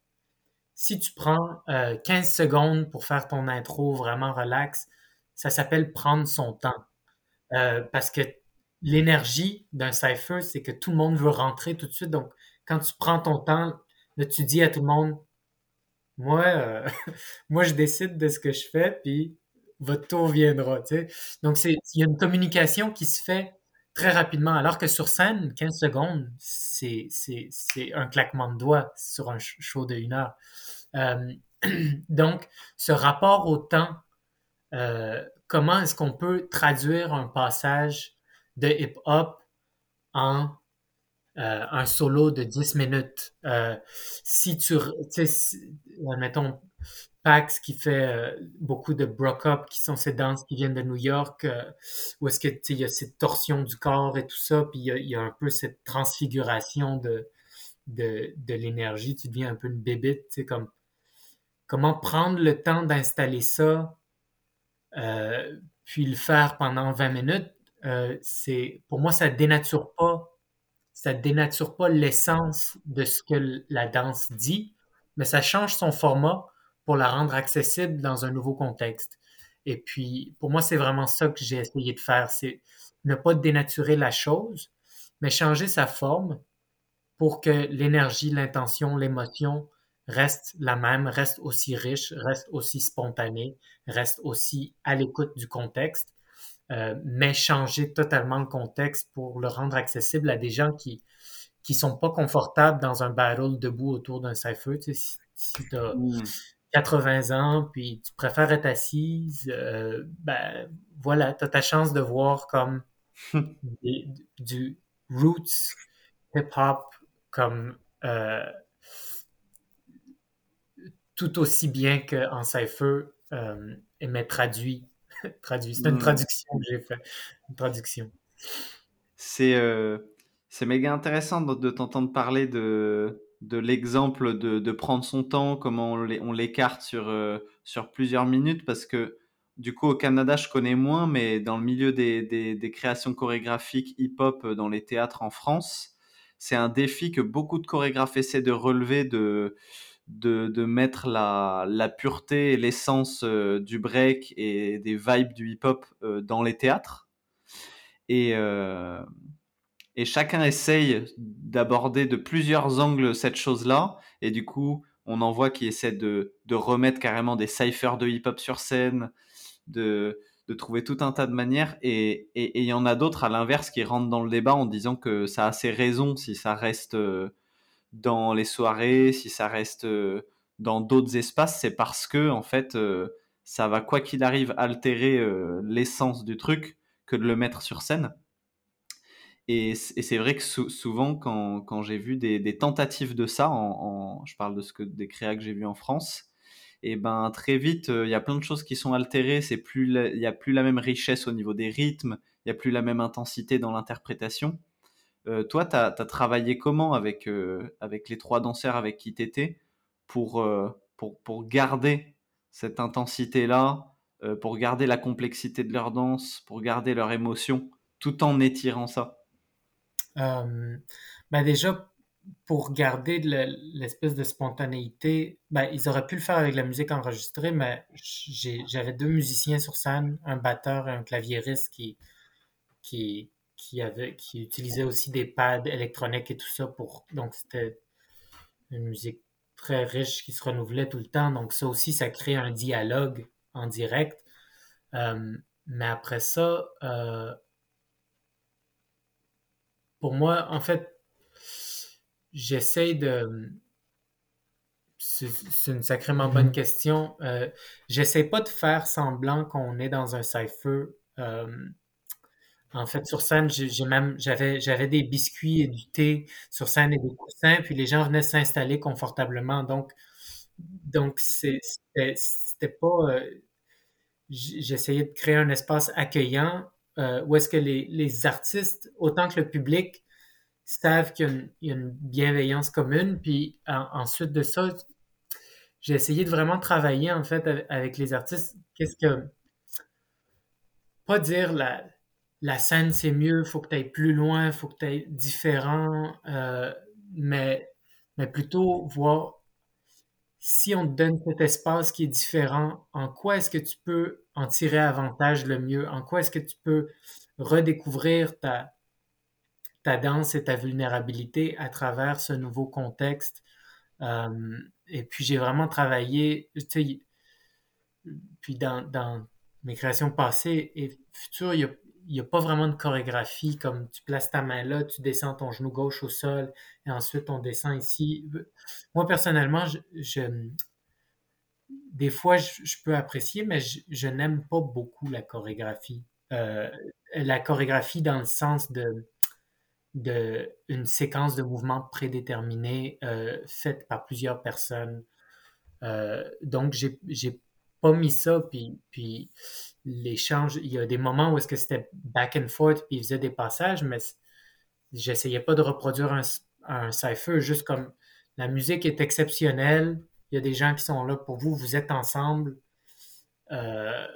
si tu prends euh, 15 secondes pour faire ton intro vraiment relax, ça s'appelle prendre son temps. Euh, parce que l'énergie d'un cipher, c'est que tout le monde veut rentrer tout de suite. Donc, quand tu prends ton temps, là, tu dis à tout le monde, moi, euh, moi, je décide de ce que je fais, puis votre tour viendra. Donc, il y a une communication qui se fait très rapidement, alors que sur scène, 15 secondes, c'est, un claquement de doigts sur un show de une heure. Euh, donc, ce rapport au temps, euh, comment est-ce qu'on peut traduire un passage de hip-hop en euh, un solo de 10 minutes? Si tu, tu sais, mettons, Pax qui fait euh, beaucoup de broke-up, qui sont ces danses qui viennent de New York, euh, où est-ce que il y a cette torsion du corps et tout ça, puis il y a, un peu cette transfiguration de, l'énergie, tu deviens un peu une bébite, tu comme comment prendre le temps d'installer ça, euh, puis le faire pendant 20 minutes, c'est pour moi ça dénature pas, ça dénature pas l'essence de ce que la danse dit, mais ça change son format pour la rendre accessible dans un nouveau contexte. Et puis, pour moi, c'est vraiment ça que j'ai essayé de faire, c'est ne pas dénaturer la chose, mais changer sa forme pour que l'énergie, l'intention, l'émotion reste la même, reste aussi riche, reste aussi spontanée, reste aussi à l'écoute du contexte, euh, mais changer totalement le contexte pour le rendre accessible à des gens qui qui sont pas confortables dans un battle debout autour d'un cypher. Tu sais, si. 80 ans, puis tu préfères être assise, euh, ben voilà, tu as ta chance de voir comme des, du roots hip-hop comme euh, tout aussi bien qu'en cypher, euh, mais traduit traduit. C'est une Hmm. traduction que j'ai fait. Une traduction. C'est euh, c'est méga intéressant de, de t'entendre parler de, de l'exemple de, de prendre son temps, comment on l'é- on l'écarte sur, euh, sur plusieurs minutes, parce que du coup au Canada je connais moins, mais dans le milieu des, des, des créations chorégraphiques hip-hop dans les théâtres en France, c'est un défi que beaucoup de chorégraphes essaient de relever, de, de, de mettre la, la pureté et l'essence euh, du break et des vibes du hip-hop euh, dans les théâtres. Et, euh, et chacun essaye d'aborder de plusieurs angles cette chose-là. Et du coup, on en voit qui essaient de, de remettre carrément des cyphers de hip-hop sur scène, de, de trouver tout un tas de manières. Et il y en a d'autres, à l'inverse, qui rentrent dans le débat en disant que ça a ses raisons si ça reste euh, dans les soirées, si ça reste euh, dans d'autres espaces. C'est parce que, en fait, euh, ça va, quoi qu'il arrive, altérer l'essence du truc que de le mettre sur scène. Et, c'est vrai que sou- souvent, quand, j'ai vu des, tentatives de ça, je parle de ce que des créas que j'ai vus en France, et ben très vite, euh, il y a plein de choses qui sont altérées. Il y a plus la même richesse au niveau des rythmes, il y a plus la même intensité dans l'interprétation. Euh, toi, tu as, travaillé comment avec, euh, avec les trois danseurs avec qui tu étais pour, pour, garder cette intensité-là, pour garder la complexité de leur danse, pour garder leur émotion, tout en étirant ça? Euh, ben déjà, pour garder de le- l'espèce de spontanéité, ben, ils auraient pu le faire avec la musique enregistrée, mais j'avais deux musiciens sur scène, un batteur et un claviériste qui, qui, qui, avait, qui utilisaient aussi des pads électroniques et tout ça pour. Donc, c'était une musique très riche qui se renouvelait tout le temps. Donc, ça aussi, ça crée un dialogue en direct. Euh, mais après ça, euh, pour moi, en fait, j'essaie de. C'est une sacrément bonne question. Euh, j'essaie pas de faire semblant qu'on est dans un cypher. Euh, en fait, sur scène, j'ai même j'avais j'avais des biscuits et du thé sur scène et des coussins, puis les gens venaient s'installer confortablement. Donc, donc c'était pas. euh, j'essayais de créer un espace accueillant euh, où est-ce que les, les artistes, autant que le public, savent qu'il y a une, bienveillance commune. Puis en- ensuite de ça, j'ai essayé de vraiment travailler en fait avec, avec les artistes. Qu'est-ce que pas dire la, la scène c'est mieux, faut que tu ailles plus loin, faut que tu ailles différent, euh, mais, mais plutôt voir si on te donne cet espace qui est différent, en quoi est-ce que tu peux en tirer avantage le mieux? En quoi est-ce que tu peux redécouvrir ta, danse et ta vulnérabilité à travers ce nouveau contexte? Euh, et puis j'ai vraiment travaillé, tu sais, puis dans, mes créations passées et futures, il n'y a, pas vraiment de chorégraphie comme tu places ta main là, tu descends ton genou gauche au sol et ensuite on descend ici. Moi personnellement, je- des fois je, peux apprécier, mais je, n'aime pas beaucoup la chorégraphie. Euh, la chorégraphie dans le sens de, de séquence de mouvements prédéterminés euh, faite par plusieurs personnes. Euh, donc, j'ai, pas mis ça, puis, puis l'échange, il y a des moments où est-ce que c'était back and forth, puis il faisait des passages, mais j'essayais pas de reproduire un, un cypher, juste comme la musique est exceptionnelle, il y a des gens qui sont là pour vous, vous êtes ensemble. Euh,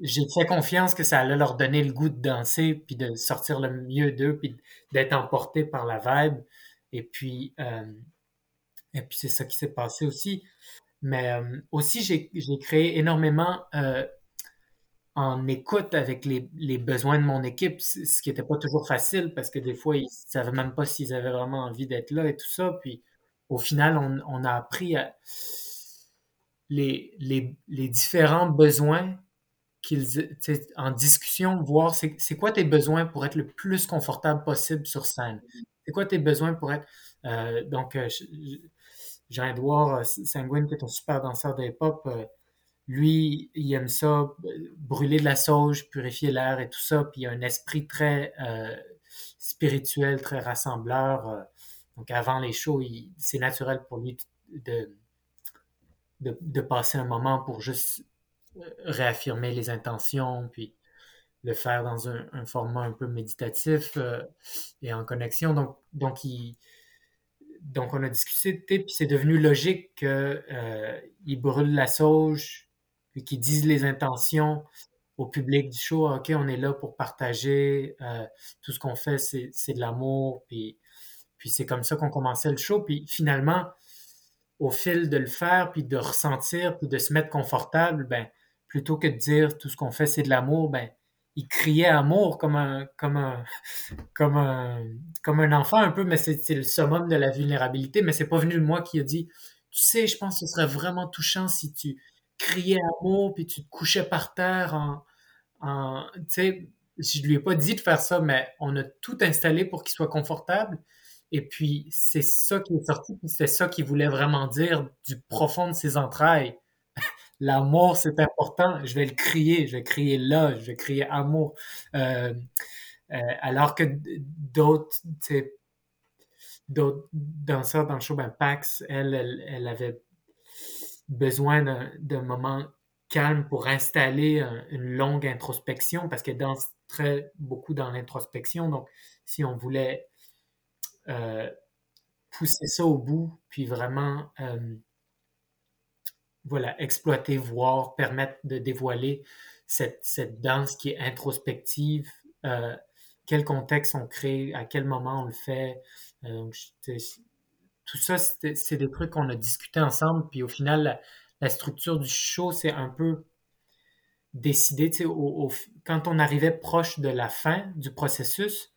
j'ai fait confiance que ça allait leur donner le goût de danser, puis de sortir le mieux d'eux, puis d'être emporté par la vibe. Et puis, euh, et puis c'est ça qui s'est passé aussi. Mais euh, aussi, j'ai créé énormément en écoute avec les, les besoins de mon équipe, ce qui n'était pas toujours facile parce que des fois, ils ne savaient même pas s'ils avaient vraiment envie d'être là et tout ça. Puis au final, on, a appris à les, les, les différents besoins qu'ils, en discussion, voir c'est quoi tes besoins pour être le plus confortable possible sur scène? C'est quoi tes besoins pour être... euh, donc, euh, je- je- Jean-Edouard euh, Sanguine, qui est un super danseur de hip-hop, euh, lui, il aime ça, euh, brûler de la sauge, purifier l'air et tout ça, puis il a un esprit très euh, spirituel, très rassembleur. Euh. donc avant les shows, c'est naturel pour lui de, de, de passer un moment pour juste réaffirmer les intentions, puis le faire dans un, format un peu méditatif et en connexion. Donc, donc, il, donc on a discuté, puis c'est devenu logique qu'ils euh, brûlent la sauge, puis qu'ils disent les intentions au public du show. OK, on est là pour partager. Euh, tout ce qu'on fait, c'est de l'amour. Puis, puis c'est comme ça qu'on commençait le show. Puis finalement, au fil de le faire, puis de ressentir, puis de se mettre confortable, ben, plutôt que de dire tout ce qu'on fait, c'est de l'amour, ben, il criait amour comme un, comme un, comme un, comme un enfant un peu, mais c'est le summum de la vulnérabilité. Mais c'est pas venu de moi qui a dit, tu sais, je pense que ce serait vraiment touchant si tu criais amour puis tu te couchais par terre en, en tu sais, je lui ai pas dit de faire ça, mais on a tout installé pour qu'il soit confortable. Et puis, c'est ça qui est sorti, c'est ça qu'il voulait vraiment dire du profond de ses entrailles. L'amour, c'est important. Je vais le crier. Je vais crier là. Je vais crier amour. Euh, euh, alors que d'autres, danseurs dans le show, Pax, elle, elle, avait besoin d'un moment calme pour installer une longue introspection parce qu'elle danse très beaucoup dans l'introspection. Donc, si on voulait pousser ça au bout, puis vraiment voilà, exploiter, voir, permettre de dévoiler cette, danse qui est introspective, euh, quel contexte on crée, à quel moment on le fait. Euh, tout ça, c'est des trucs qu'on a discuté ensemble, puis au final, la, structure du show, c'est un peu décidé, au, quand on arrivait proche de la fin du processus,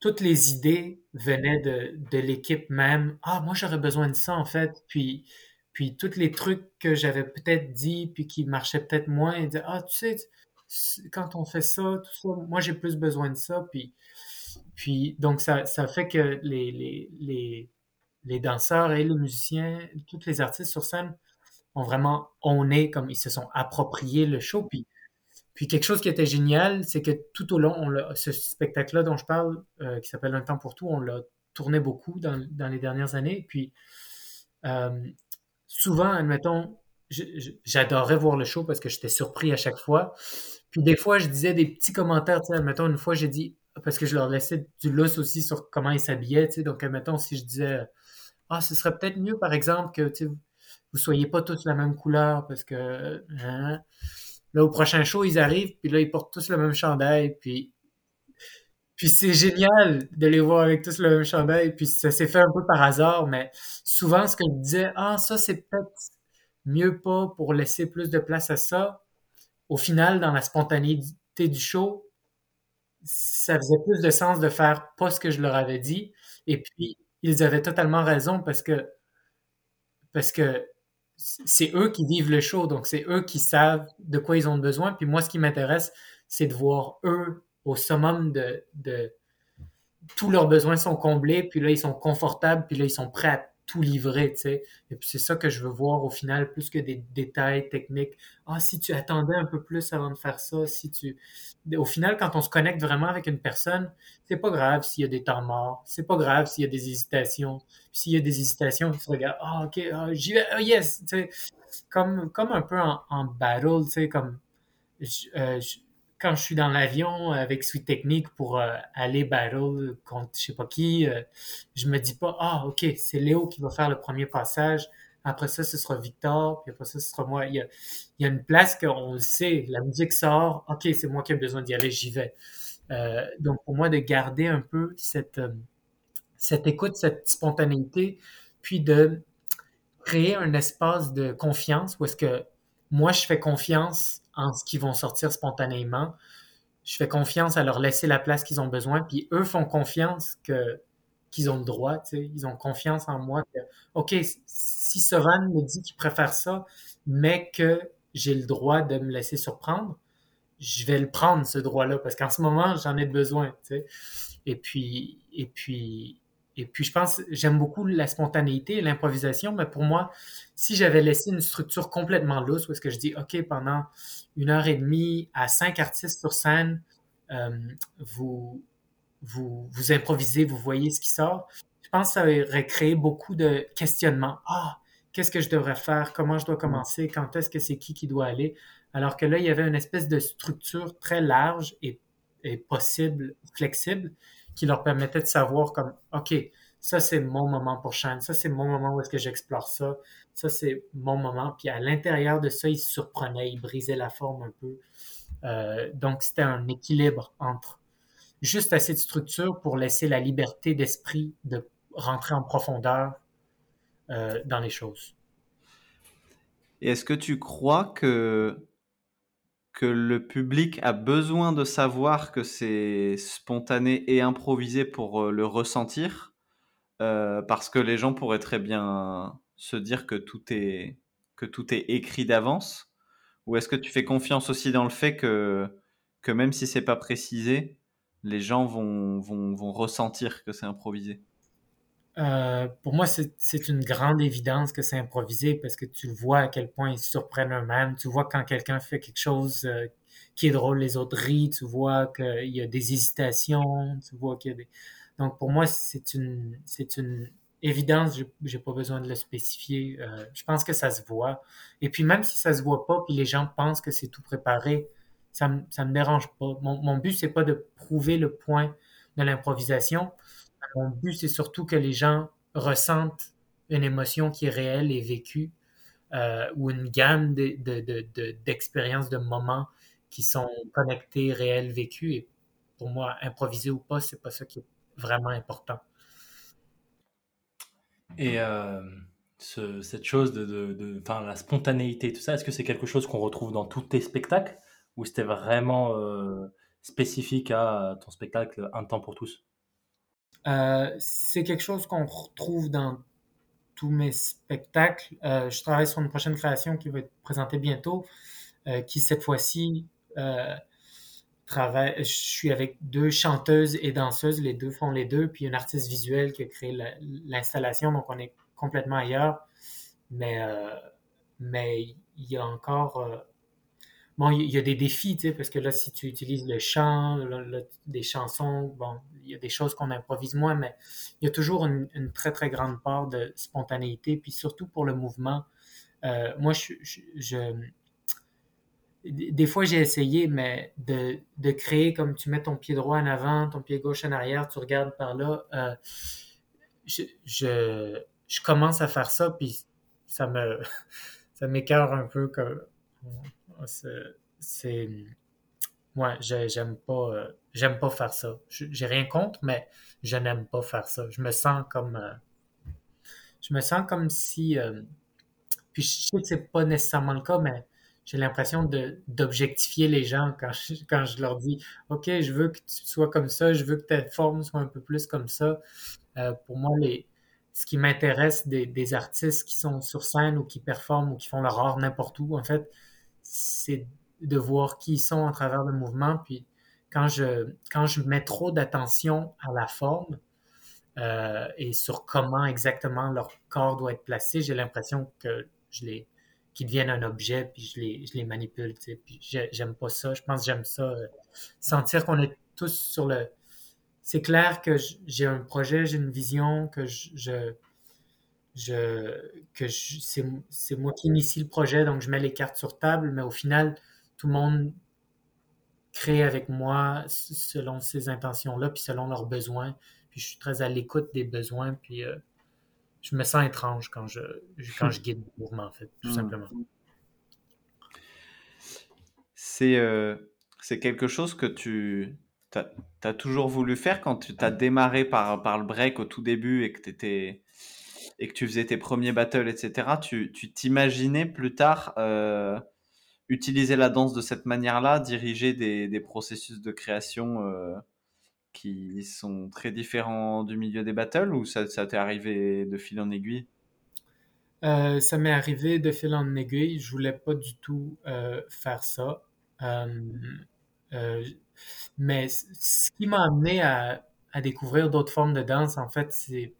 toutes les idées venaient de, de l'équipe même. Ah, moi j'aurais besoin de ça en fait. Puis puis tous les trucs que j'avais peut-être dit, puis qui marchaient peut-être moins, ils disaient, ah, tu sais, quand on fait ça, tout ça, moi j'ai plus besoin de ça. Puis, puis donc ça, ça fait que les, les, les, les danseurs et les musiciens, tous les artistes sur scène ont vraiment est comme ils se sont appropriés le show. Puis quelque chose qui était génial, c'est que tout au long, on ce spectacle-là dont je parle, euh, qui s'appelle Un temps pour tout, on l'a tourné beaucoup dans, les dernières années. Puis euh, souvent, admettons, j'adorais voir le show parce que j'étais surpris à chaque fois. Puis des fois, je disais des petits commentaires, tu sais, admettons, une fois, j'ai dit, parce que je leur laissais du lousse aussi sur comment ils s'habillaient, donc admettons, si je disais, ah, ce serait peut-être mieux, par exemple, que, vous soyez pas tous la même couleur, parce que, hein, là, au prochain show, ils arrivent, puis là, ils portent tous le même chandail, puis puis c'est génial de les voir avec tous le même chandail. Puis ça s'est fait un peu par hasard, mais souvent ce que je disais, ah, ça c'est peut-être mieux pas pour laisser plus de place à ça. Au final, dans la spontanéité du show, ça faisait plus de sens de faire pas ce que je leur avais dit. Et puis, ils avaient totalement raison parce que, parce que c'est eux qui vivent le show, donc c'est eux qui savent de quoi ils ont besoin. Puis moi, ce qui m'intéresse, c'est de voir eux au summum de, tous leurs besoins sont comblés, puis là, ils sont confortables, puis là, ils sont prêts à tout livrer, tu sais. Et puis c'est ça que je veux voir au final, plus que des détails techniques. Ah, si tu attendais un peu plus avant de faire ça, si tu... Au final, quand on se connecte vraiment avec une personne, c'est pas grave s'il y a des temps morts, c'est pas grave s'il y a des hésitations. S'il y a des hésitations, ils se regardent, ah, ok, ah, j'y vais, ah, yes, tu sais. Comme, comme un peu en, battle, tu sais, comme... Euh, quand je suis dans l'avion avec Sweet Technique pour euh, aller battle contre je sais pas qui, euh, je me dis pas ah ok c'est Léo qui va faire le premier passage. Après ça, ce sera Victor, puis après ça, ce sera moi. Il y a, une place qu'on le sait, la musique sort, ok, c'est moi qui ai besoin d'y aller, j'y vais. Euh, donc pour moi, de garder un peu cette, cette écoute, cette spontanéité, puis de créer un espace de confiance où est-ce que moi, je fais confiance en ce qu'ils vont sortir spontanément. Je fais confiance à leur laisser la place qu'ils ont besoin, puis eux font confiance que qu'ils ont le droit, tu sais. ils ont confiance en moi. Que, OK, si Sovan me dit qu'il préfère ça, mais que j'ai le droit de me laisser surprendre, je vais le prendre, ce droit-là, parce qu'en ce moment, j'en ai besoin. Tu sais. Et puis, et puis, et puis, je pense, j'aime beaucoup la spontanéité et l'improvisation, mais pour moi, si j'avais laissé une structure complètement lousse, où est-ce que je dis, OK, pendant une heure et demie à cinq artistes sur scène, euh, vous, vous, vous improvisez, vous voyez ce qui sort, je pense que ça aurait créé beaucoup de questionnements. Ah, qu'est-ce que je devrais faire, comment je dois commencer, quand est-ce que c'est qui qui doit aller. Alors que là, il y avait une espèce de structure très large et, et possible, flexible, qui leur permettait de savoir comme, OK, ça c'est mon moment pour Shine, ça c'est mon moment où est-ce que j'explore ça, ça c'est mon moment. Puis à l'intérieur de ça, ils se surprenaient, ils brisaient la forme un peu. Euh, donc c'était un équilibre entre juste assez de structure pour laisser la liberté d'esprit de rentrer en profondeur euh, dans les choses. Et est-ce que tu crois que, que le public a besoin de savoir que c'est spontané et improvisé pour euh, le ressentir euh, Parce que les gens pourraient très bien se dire que tout est, que tout est écrit d'avance. Ou est-ce que tu fais confiance aussi dans le fait que, que même si c'est pas précisé, les gens vont, vont, vont ressentir que c'est improvisé? Euh, pour moi, c'est une grande évidence que c'est improvisé parce que tu vois à quel point ils surprennent eux-mêmes. Tu vois quand quelqu'un fait quelque chose euh, qui est drôle, les autres rient. Tu vois qu'il y a des hésitations. Tu vois qu'il y a des... Donc, pour moi, c'est une, c'est une évidence. J'ai pas besoin de le spécifier. Euh, je pense que ça se voit. Et puis, même si ça se voit pas, puis les gens pensent que c'est tout préparé, ça me, ça me dérange pas. Mon, mon but, c'est pas de prouver le point de l'improvisation mon but, c'est surtout que les gens ressentent une émotion qui est réelle et vécue euh, ou une gamme d'expériences, de, de, moments qui sont connectés, réels, vécus. Et pour moi, improviser ou pas, c'est pas ça qui est vraiment important. Et euh, ce, cette chose de, de, la spontanéité, tout ça, est-ce que c'est quelque chose qu'on retrouve dans tous tes spectacles? Ou c'était vraiment euh, spécifique à ton spectacle Un temps pour tous? Euh, c'est quelque chose qu'on retrouve dans tous mes spectacles. Euh, je travaille sur une prochaine création qui va être présentée bientôt, euh, qui cette fois-ci travaille. Je suis avec deux chanteuses et danseuses, les deux font les deux, puis un artiste visuel qui a créé l'installation, donc on est complètement ailleurs. Mais mais il y a encore Bon, il y a des défis, tu sais, parce que là, si tu utilises le chant, des chansons, bon, il y a des choses qu'on improvise moins, mais il y a toujours une, très, très grande part de spontanéité, puis surtout pour le mouvement. Euh, moi, je, des fois, j'ai essayé, mais de, créer comme tu mets ton pied droit en avant, ton pied gauche en arrière, tu regardes par là. Euh, je, je, commence à faire ça, puis ça me ça m'écœure un peu que c'est. Ouais, j'aime pas, euh, j'aime pas faire ça. J'ai rien contre, mais je n'aime pas faire ça. Je me sens comme. Euh, je me sens comme si. Euh, puis je sais que c'est pas nécessairement le cas, mais j'ai l'impression d'objectifier les gens quand je, quand je leur dis OK, je veux que tu sois comme ça, je veux que ta forme soit un peu plus comme ça. pour moi, les, ce qui m'intéresse des, des, artistes qui sont sur scène ou qui performent ou qui font leur art n'importe où, en fait, c'est de voir qui ils sont à travers le mouvement. Puis quand je, quand je mets trop d'attention à la forme euh, et sur comment exactement leur corps doit être placé, j'ai l'impression que je les qu'ils deviennent un objet, puis je les, je les manipule. Puis j'aime pas ça. Je pense que j'aime ça. Euh, sentir qu'on est tous sur le. C'est clair que j'ai un projet, j'ai une vision, que je je, que c'est moi qui initie le projet, donc je mets les cartes sur table, mais au final, tout le monde crée avec moi selon ces intentions-là, puis selon leurs besoins. Puis je suis très à l'écoute des besoins, puis euh, je me sens étrange quand je, quand je guide le mouvement, en fait, tout hmm. simplement. C'est euh, quelque chose que tu as, toujours voulu faire quand tu as démarré par, par le break au tout début et que tu étais et que tu faisais tes premiers battles, etc., tu t'imaginais plus tard euh, utiliser la danse de cette manière-là, diriger des, processus de création euh, qui sont très différents du milieu des battles ou ça, t'est arrivé de fil en aiguille? Euh, Ça m'est arrivé de fil en aiguille. Je voulais pas du tout faire ça. mais ce qui m'a amené à découvrir d'autres formes de danse, en fait, c'est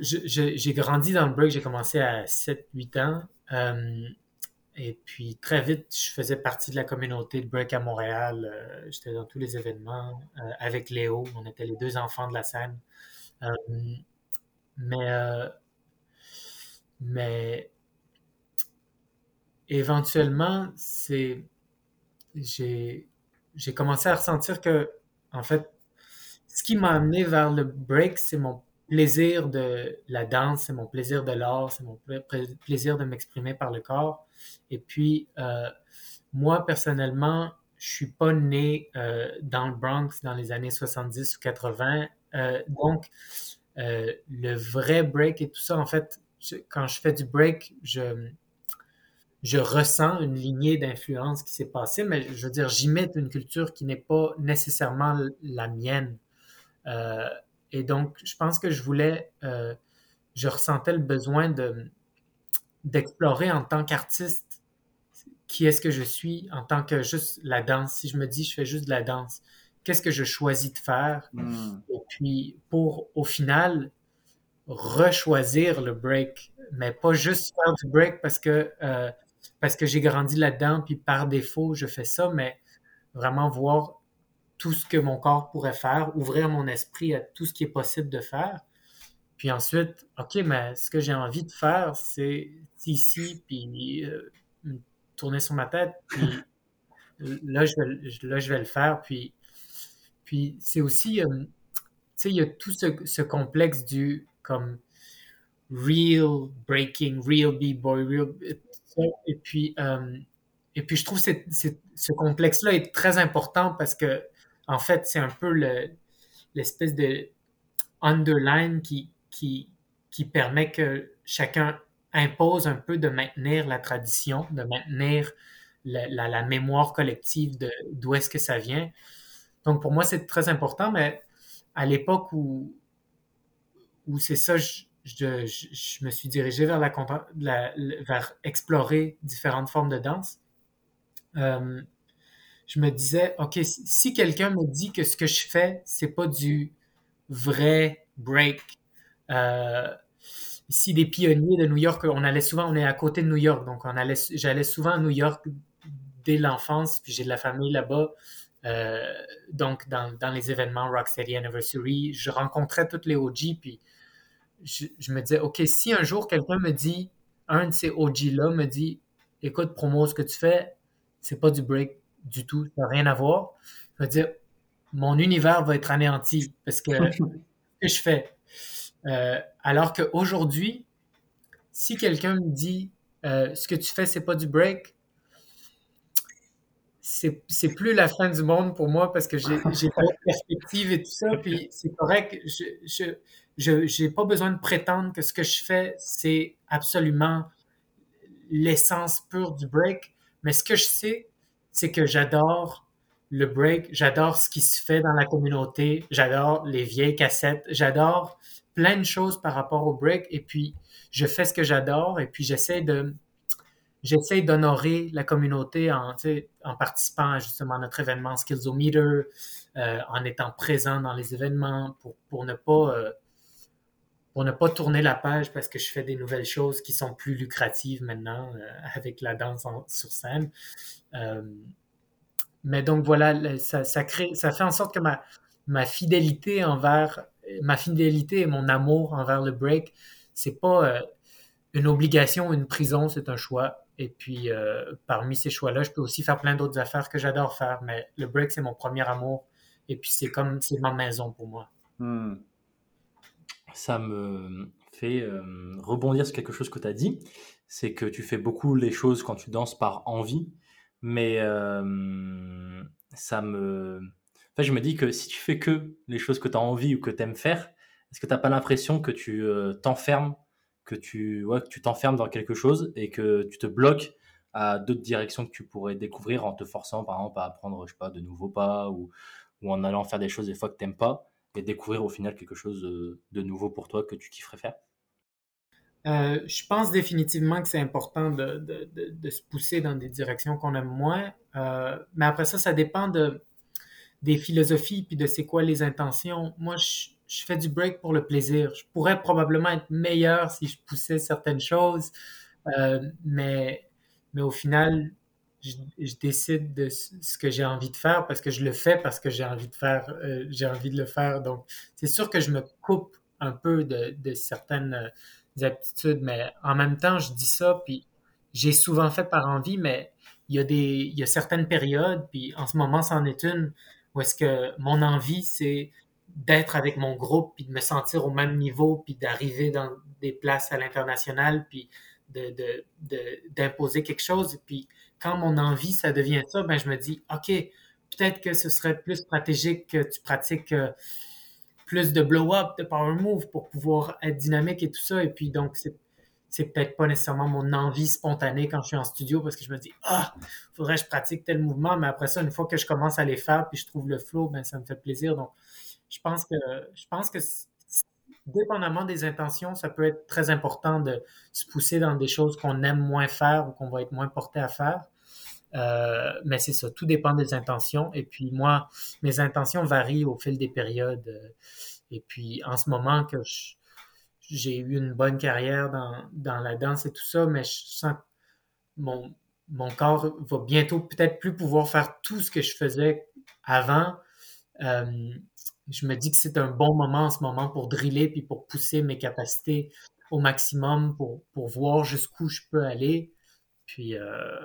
j'ai grandi dans le break, j'ai commencé à 7-8 ans. Euh, et puis très vite, je faisais partie de la communauté de break à Montréal. Euh, j'étais dans tous les événements euh, avec Léo. On était les deux enfants de la scène. mais mais éventuellement, c'est j'ai commencé à ressentir que en fait ce qui m'a amené vers le break, c'est mon plaisir de la danse, c'est mon plaisir de l'art, c'est mon plaisir de m'exprimer par le corps. Et puis, euh, moi, personnellement, je suis pas né euh, dans le Bronx dans les années 70 ou 80. Euh, donc, le vrai break et tout ça, en fait, quand je fais du break, je, je ressens une lignée d'influence qui s'est passée, mais je veux dire, j'imite une culture qui n'est pas nécessairement la mienne. Et donc, je pense que je voulais, euh, je ressentais le besoin de d'explorer en tant qu'artiste qui est-ce que je suis en tant que juste la danse. Si je me dis je fais juste de la danse, qu'est-ce que je choisis de faire? Hmm. Et puis, pour au final, rechoisir le break, mais pas juste faire du break parce que, euh, parce que j'ai grandi là-dedans, puis par défaut, je fais ça, mais vraiment voir tout ce que mon corps pourrait faire, ouvrir mon esprit à tout ce qui est possible de faire. Puis ensuite, OK, mais ce que j'ai envie de faire, c'est ici, puis euh, tourner sur ma tête, puis là, je vais, là, je vais le faire. Puis, puis c'est aussi, euh, tu sais, il y a tout ce, complexe du, comme, real breaking, real b-boy, real... Et puis, euh, et puis je trouve que ce complexe-là est très important parce que en fait, c'est un peu l'espèce de underline qui, qui, qui permet que chacun impose un peu de maintenir la tradition, de maintenir la, mémoire collective d'où est-ce que ça vient. Donc pour moi, c'est très important, mais à l'époque où, où c'est ça, je, je, je, me suis dirigé vers, la, vers explorer différentes formes de danse. Euh, je me disais, OK, si quelqu'un me dit que ce que je fais, c'est pas du vrai break, euh, si des pionniers de New York, on allait souvent, on est à côté de New York, donc j'allais souvent à New York dès l'enfance, puis j'ai de la famille là-bas. Euh, donc, dans, dans, les événements Rocksteady Anniversary, je rencontrais toutes les OG, puis je, je me disais, OK, si un jour quelqu'un me dit, un de ces OG-là me dit, écoute, promo, ce que tu fais, c'est pas du break, du tout, ça n'a rien à voir. Je vais dire, mon univers va être anéanti parce que ce que je fais. Euh, alors qu'aujourd'hui, si quelqu'un me dit euh, ce que tu fais, c'est pas du break, c'est plus la fin du monde pour moi parce que j'ai pas de perspective et tout ça. Puis c'est correct. Je n'ai pas besoin de prétendre que ce que je fais, c'est absolument l'essence pure du break. Mais ce que je sais, c'est que j'adore le break, j'adore ce qui se fait dans la communauté, j'adore les vieilles cassettes, j'adore plein de choses par rapport au break et puis je fais ce que j'adore et puis j'essaie de j'essaie d'honorer la communauté en, en participant à justement notre événement Skillsometer, euh, en étant présent dans les événements pour, pour ne pas euh, pour ne pas tourner la page parce que je fais des nouvelles choses qui sont plus lucratives maintenant euh, avec la danse sur scène. Euh, mais donc voilà, ça, crée, ça fait en sorte que ma, ma fidélité envers, ma fidélité et mon amour envers le break, c'est pas euh, une obligation, une prison, c'est un choix. Et puis, parmi ces choix-là, je peux aussi faire plein d'autres affaires que j'adore faire, mais le break, c'est mon premier amour. Et puis, c'est comme, c'est ma maison pour moi. Hmm. Ça me fait rebondir sur quelque chose que tu as dit. C'est que tu fais beaucoup les choses quand tu danses par envie. Mais ça me. En fait, je me dis que si tu fais que les choses que tu as envie ou que tu aimes faire, est-ce que tu n'as pas l'impression que tu t'enfermes, que tu ouais, tu t'enfermes dans quelque chose et que tu te bloques à d'autres directions que tu pourrais découvrir en te forçant, par exemple, à apprendre, je sais pas, de nouveaux pas ou, ou en allant faire des choses des fois que tu n'aimes pas? Et découvrir au final quelque chose de nouveau pour toi que tu kifferais faire? Euh, je pense définitivement que c'est important de, de, de, se pousser dans des directions qu'on aime moins. Euh, mais après ça, ça dépend de, des philosophies puis de c'est quoi les intentions. Moi, je, je, fais du break pour le plaisir. Je pourrais probablement être meilleur si je poussais certaines choses, euh, mais, mais au final, je, décide de ce que j'ai envie de faire parce que je le fais parce que j'ai envie de faire, j'ai envie de le faire. Donc, c'est sûr que je me coupe un peu de, de certaines aptitudes. Mais en même temps, je dis ça, puis j'ai souvent fait par envie, mais il y a des, il y a certaines périodes, puis en ce moment, c'en est une, où est-ce que mon envie, c'est d'être avec mon groupe, puis de me sentir au même niveau, puis d'arriver dans des places à l'international, puis d'imposer de, d'imposer quelque chose. Puis quand mon envie, ça devient ça, ben je me dis, OK, peut-être que ce serait plus stratégique que tu pratiques euh, plus de blow-up, de power move pour pouvoir être dynamique et tout ça. Et puis donc, c'est c'est peut-être pas nécessairement mon envie spontanée quand je suis en studio parce que je me dis ah faudrait que je pratique tel mouvement mais après ça une fois que je commence à les faire puis je trouve le flow ben ça me fait plaisir donc je pense que je pense que dépendamment des intentions ça peut être très important de se pousser dans des choses qu'on aime moins faire ou qu'on va être moins porté à faire euh, mais c'est ça, tout dépend des intentions. Et puis moi, mes intentions varient au fil des périodes. Et puis en ce moment que j'ai eu une bonne carrière dans, la danse et tout ça, mais je sens que mon, mon corps va bientôt peut-être plus pouvoir faire tout ce que je faisais avant. Euh, je me dis que c'est un bon moment en ce moment pour driller puis pour pousser mes capacités au maximum pour, pour voir jusqu'où je peux aller. Puis, euh,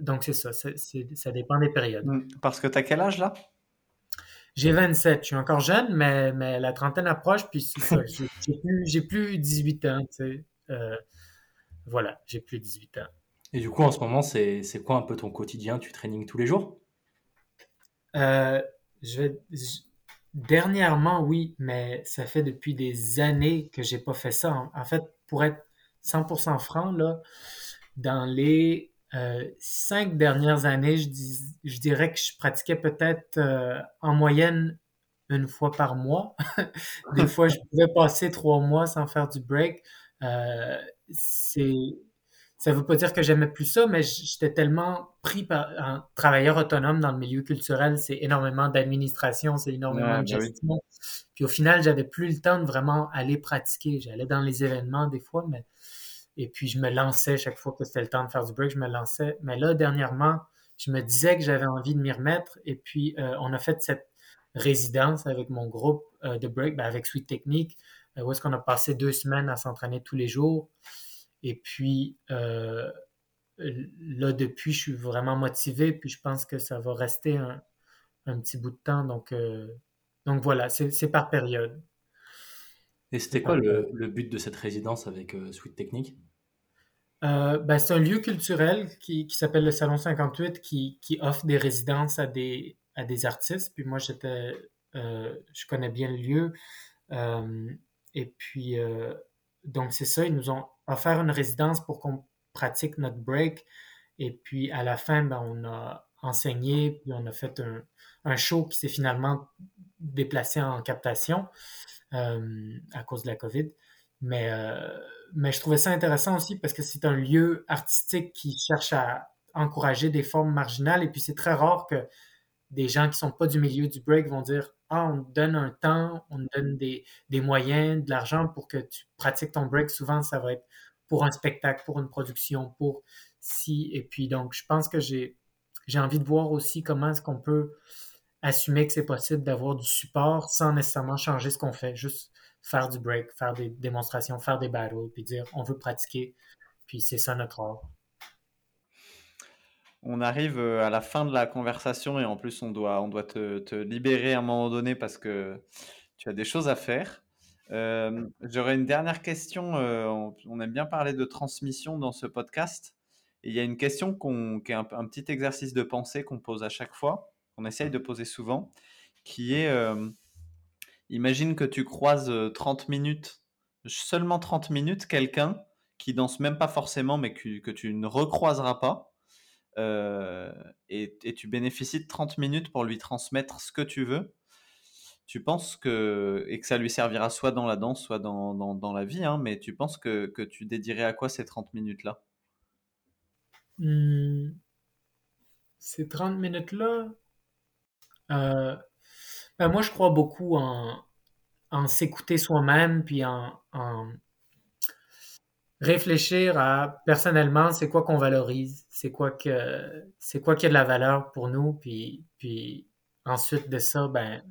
donc, c'est ça. ça dépend des périodes. Mm. Parce que tu as quel âge là? J'ai 27. Je suis encore jeune, mais, mais la trentaine approche. Puis, j'ai plus, plus 18 ans. Tu sais. Euh, voilà, j'ai plus 18 ans. Et du coup, en ce moment, c'est quoi un peu ton quotidien? Tu trainings tous les jours? Euh, je, dernièrement, oui, mais ça fait depuis des années que j'ai pas fait ça. En, fait, pour être 100% franc, là, dans les euh, cinq dernières années, je, je, dirais que je pratiquais peut-être euh, en moyenne une fois par mois. Des fois, je pouvais passer trois mois sans faire du break. Euh, c'est ça veut pas dire que j'aimais plus ça, mais j'étais tellement pris par un travailleur autonome dans le milieu culturel, c'est énormément d'administration, c'est énormément de ben gestion. Puis au final, j'avais plus le temps de vraiment aller pratiquer. J'allais dans les événements des fois, mais et puis, je me lançais chaque fois que c'était le temps de faire du break, je me lançais. Mais là, dernièrement, je me disais que j'avais envie de m'y remettre. Et puis, euh, on a fait cette résidence avec mon groupe euh, de break, ben, avec Sweet Technique, euh, où est-ce qu'on a passé deux semaines à s'entraîner tous les jours. Et puis, là, depuis, je suis vraiment motivé. Puis, je pense que ça va rester un, un petit bout de temps. Donc, donc voilà, c'est par période. Et c'était quoi le, le, but de cette résidence avec euh, Sweet Technique? Euh, ben, C'est un lieu culturel qui, qui s'appelle le Salon 58 qui, qui, offre des résidences à des, à des artistes. Puis moi, j'étais, euh, je connais bien le lieu. Euh, et puis, euh, donc c'est ça, ils nous ont offert une résidence pour qu'on pratique notre break. Et puis à la fin, ben, on a enseigné, puis on a fait un, show qui s'est finalement déplacé en captation. Euh, à cause de la COVID. Mais, euh, mais je trouvais ça intéressant aussi parce que c'est un lieu artistique qui cherche à encourager des formes marginales. Et puis c'est très rare que des gens qui sont pas du milieu du break vont dire Ah, on te donne un temps, on donne des, des moyens, de l'argent pour que tu pratiques ton break. Souvent, ça va être pour un spectacle, pour une production, pour si. Et puis donc, je pense que j'ai j'ai envie de voir aussi comment est-ce qu'on peut assumer que c'est possible d'avoir du support sans nécessairement changer ce qu'on fait, juste faire du break, faire des démonstrations, faire des battles, puis dire on veut pratiquer, puis c'est ça notre art. On arrive euh, à la fin de la conversation et en plus on doit, on doit te, libérer à un moment donné parce que tu as des choses à faire. Euh, J'aurais une dernière question. Euh, on, aime bien parler de transmission dans ce podcast. Il y a une question qui est un, petit exercice de pensée qu'on pose à chaque fois qu'on essaye de poser souvent, qui est, imagine que tu croises 30 minutes, seulement 30 minutes, quelqu'un qui danse même pas forcément, mais que tu ne recroiseras pas, euh, et, tu bénéficies de 30 minutes pour lui transmettre ce que tu veux. Tu penses que, et que ça lui servira soit dans la danse, soit dans, dans, la vie, hein, mais tu penses que, que, tu dédierais à quoi ces 30 minutes-là? Mmh. Ces 30 minutes-là, euh, ben moi, je crois beaucoup en, en s'écouter soi-même, puis en, réfléchir à personnellement, c'est quoi qu'on valorise, c'est quoi que c'est quoi qui a de la valeur pour nous, puis, puis ensuite de ça, ben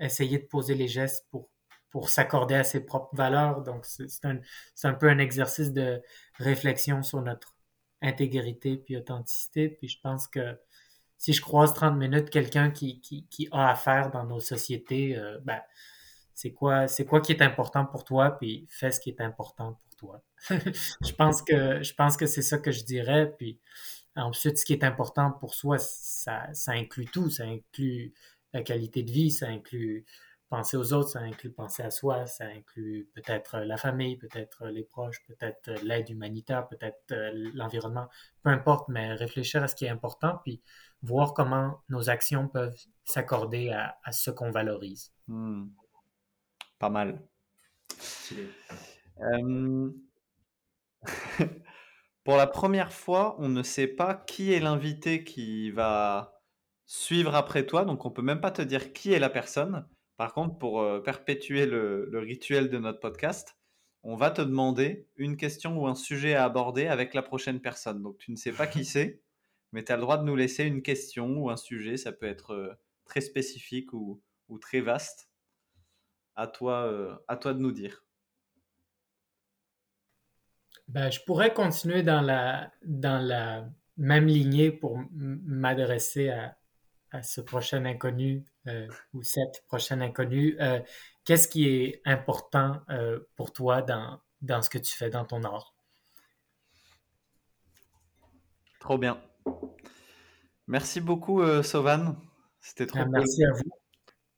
essayer de poser les gestes pour pour s'accorder à ses propres valeurs. Donc, c'est un, un, peu un exercice de réflexion sur notre intégrité puis authenticité. Puis je pense que si je croise 30 minutes quelqu'un qui, qui, a affaire dans nos sociétés, euh, ben, c'est quoi, quoi qui est important pour toi, puis fais ce qui est important pour toi. je pense que, je pense que c'est ça que je dirais. Puis ensuite, ce qui est important pour soi, ça, ça inclut tout. Ça inclut la qualité de vie, ça inclut penser aux autres, ça inclut penser à soi, ça inclut peut-être la famille, peut-être les proches, peut-être l'aide humanitaire, peut-être euh, l'environnement, peu importe, mais réfléchir à ce qui est important, puis voir comment nos actions peuvent s'accorder à, ce qu'on valorise. Hmm. Pas mal. Euh, pour la première fois, on ne sait pas qui est l'invité qui va suivre après toi, donc on peut même pas te dire qui est la personne. Par contre, pour euh, perpétuer le, rituel de notre podcast, on va te demander une question ou un sujet à aborder avec la prochaine personne. Donc tu ne sais pas qui c'est, mais tu as le droit de nous laisser une question ou un sujet. Ça peut être euh, très spécifique ou, très vaste. À toi, euh, à toi de nous dire. Ben, je pourrais continuer dans la, dans la même lignée pour m'adresser à, à ce prochain inconnu euh, ou cette prochaine inconnue, euh, qu'est-ce qui est important euh, pour toi dans, dans ce que tu fais dans ton art? Trop bien. Merci beaucoup, Sovan. C'était trop ah, Merci à vous.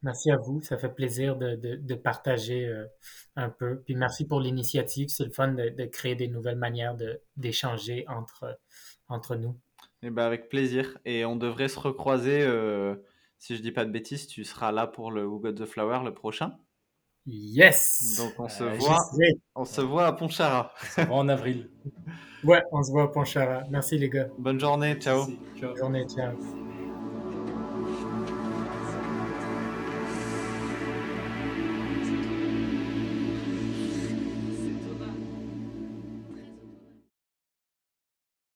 Merci à vous. Ça fait plaisir de, de, partager un peu. Puis merci pour l'initiative. C'est le fun de, de, créer des nouvelles manières d'échanger entre, entre nous. Eh ben avec plaisir. Et on devrait se recroiser, euh, si je dis pas de bêtises, tu seras là pour le Who Got the Flower le prochain. Yes! Donc on se, euh, voit, on se voit à Ponchara. en avril. Ouais, on se voit à Ponchara. Merci les gars. Bonne journée, ciao. Bonne journée, ciao.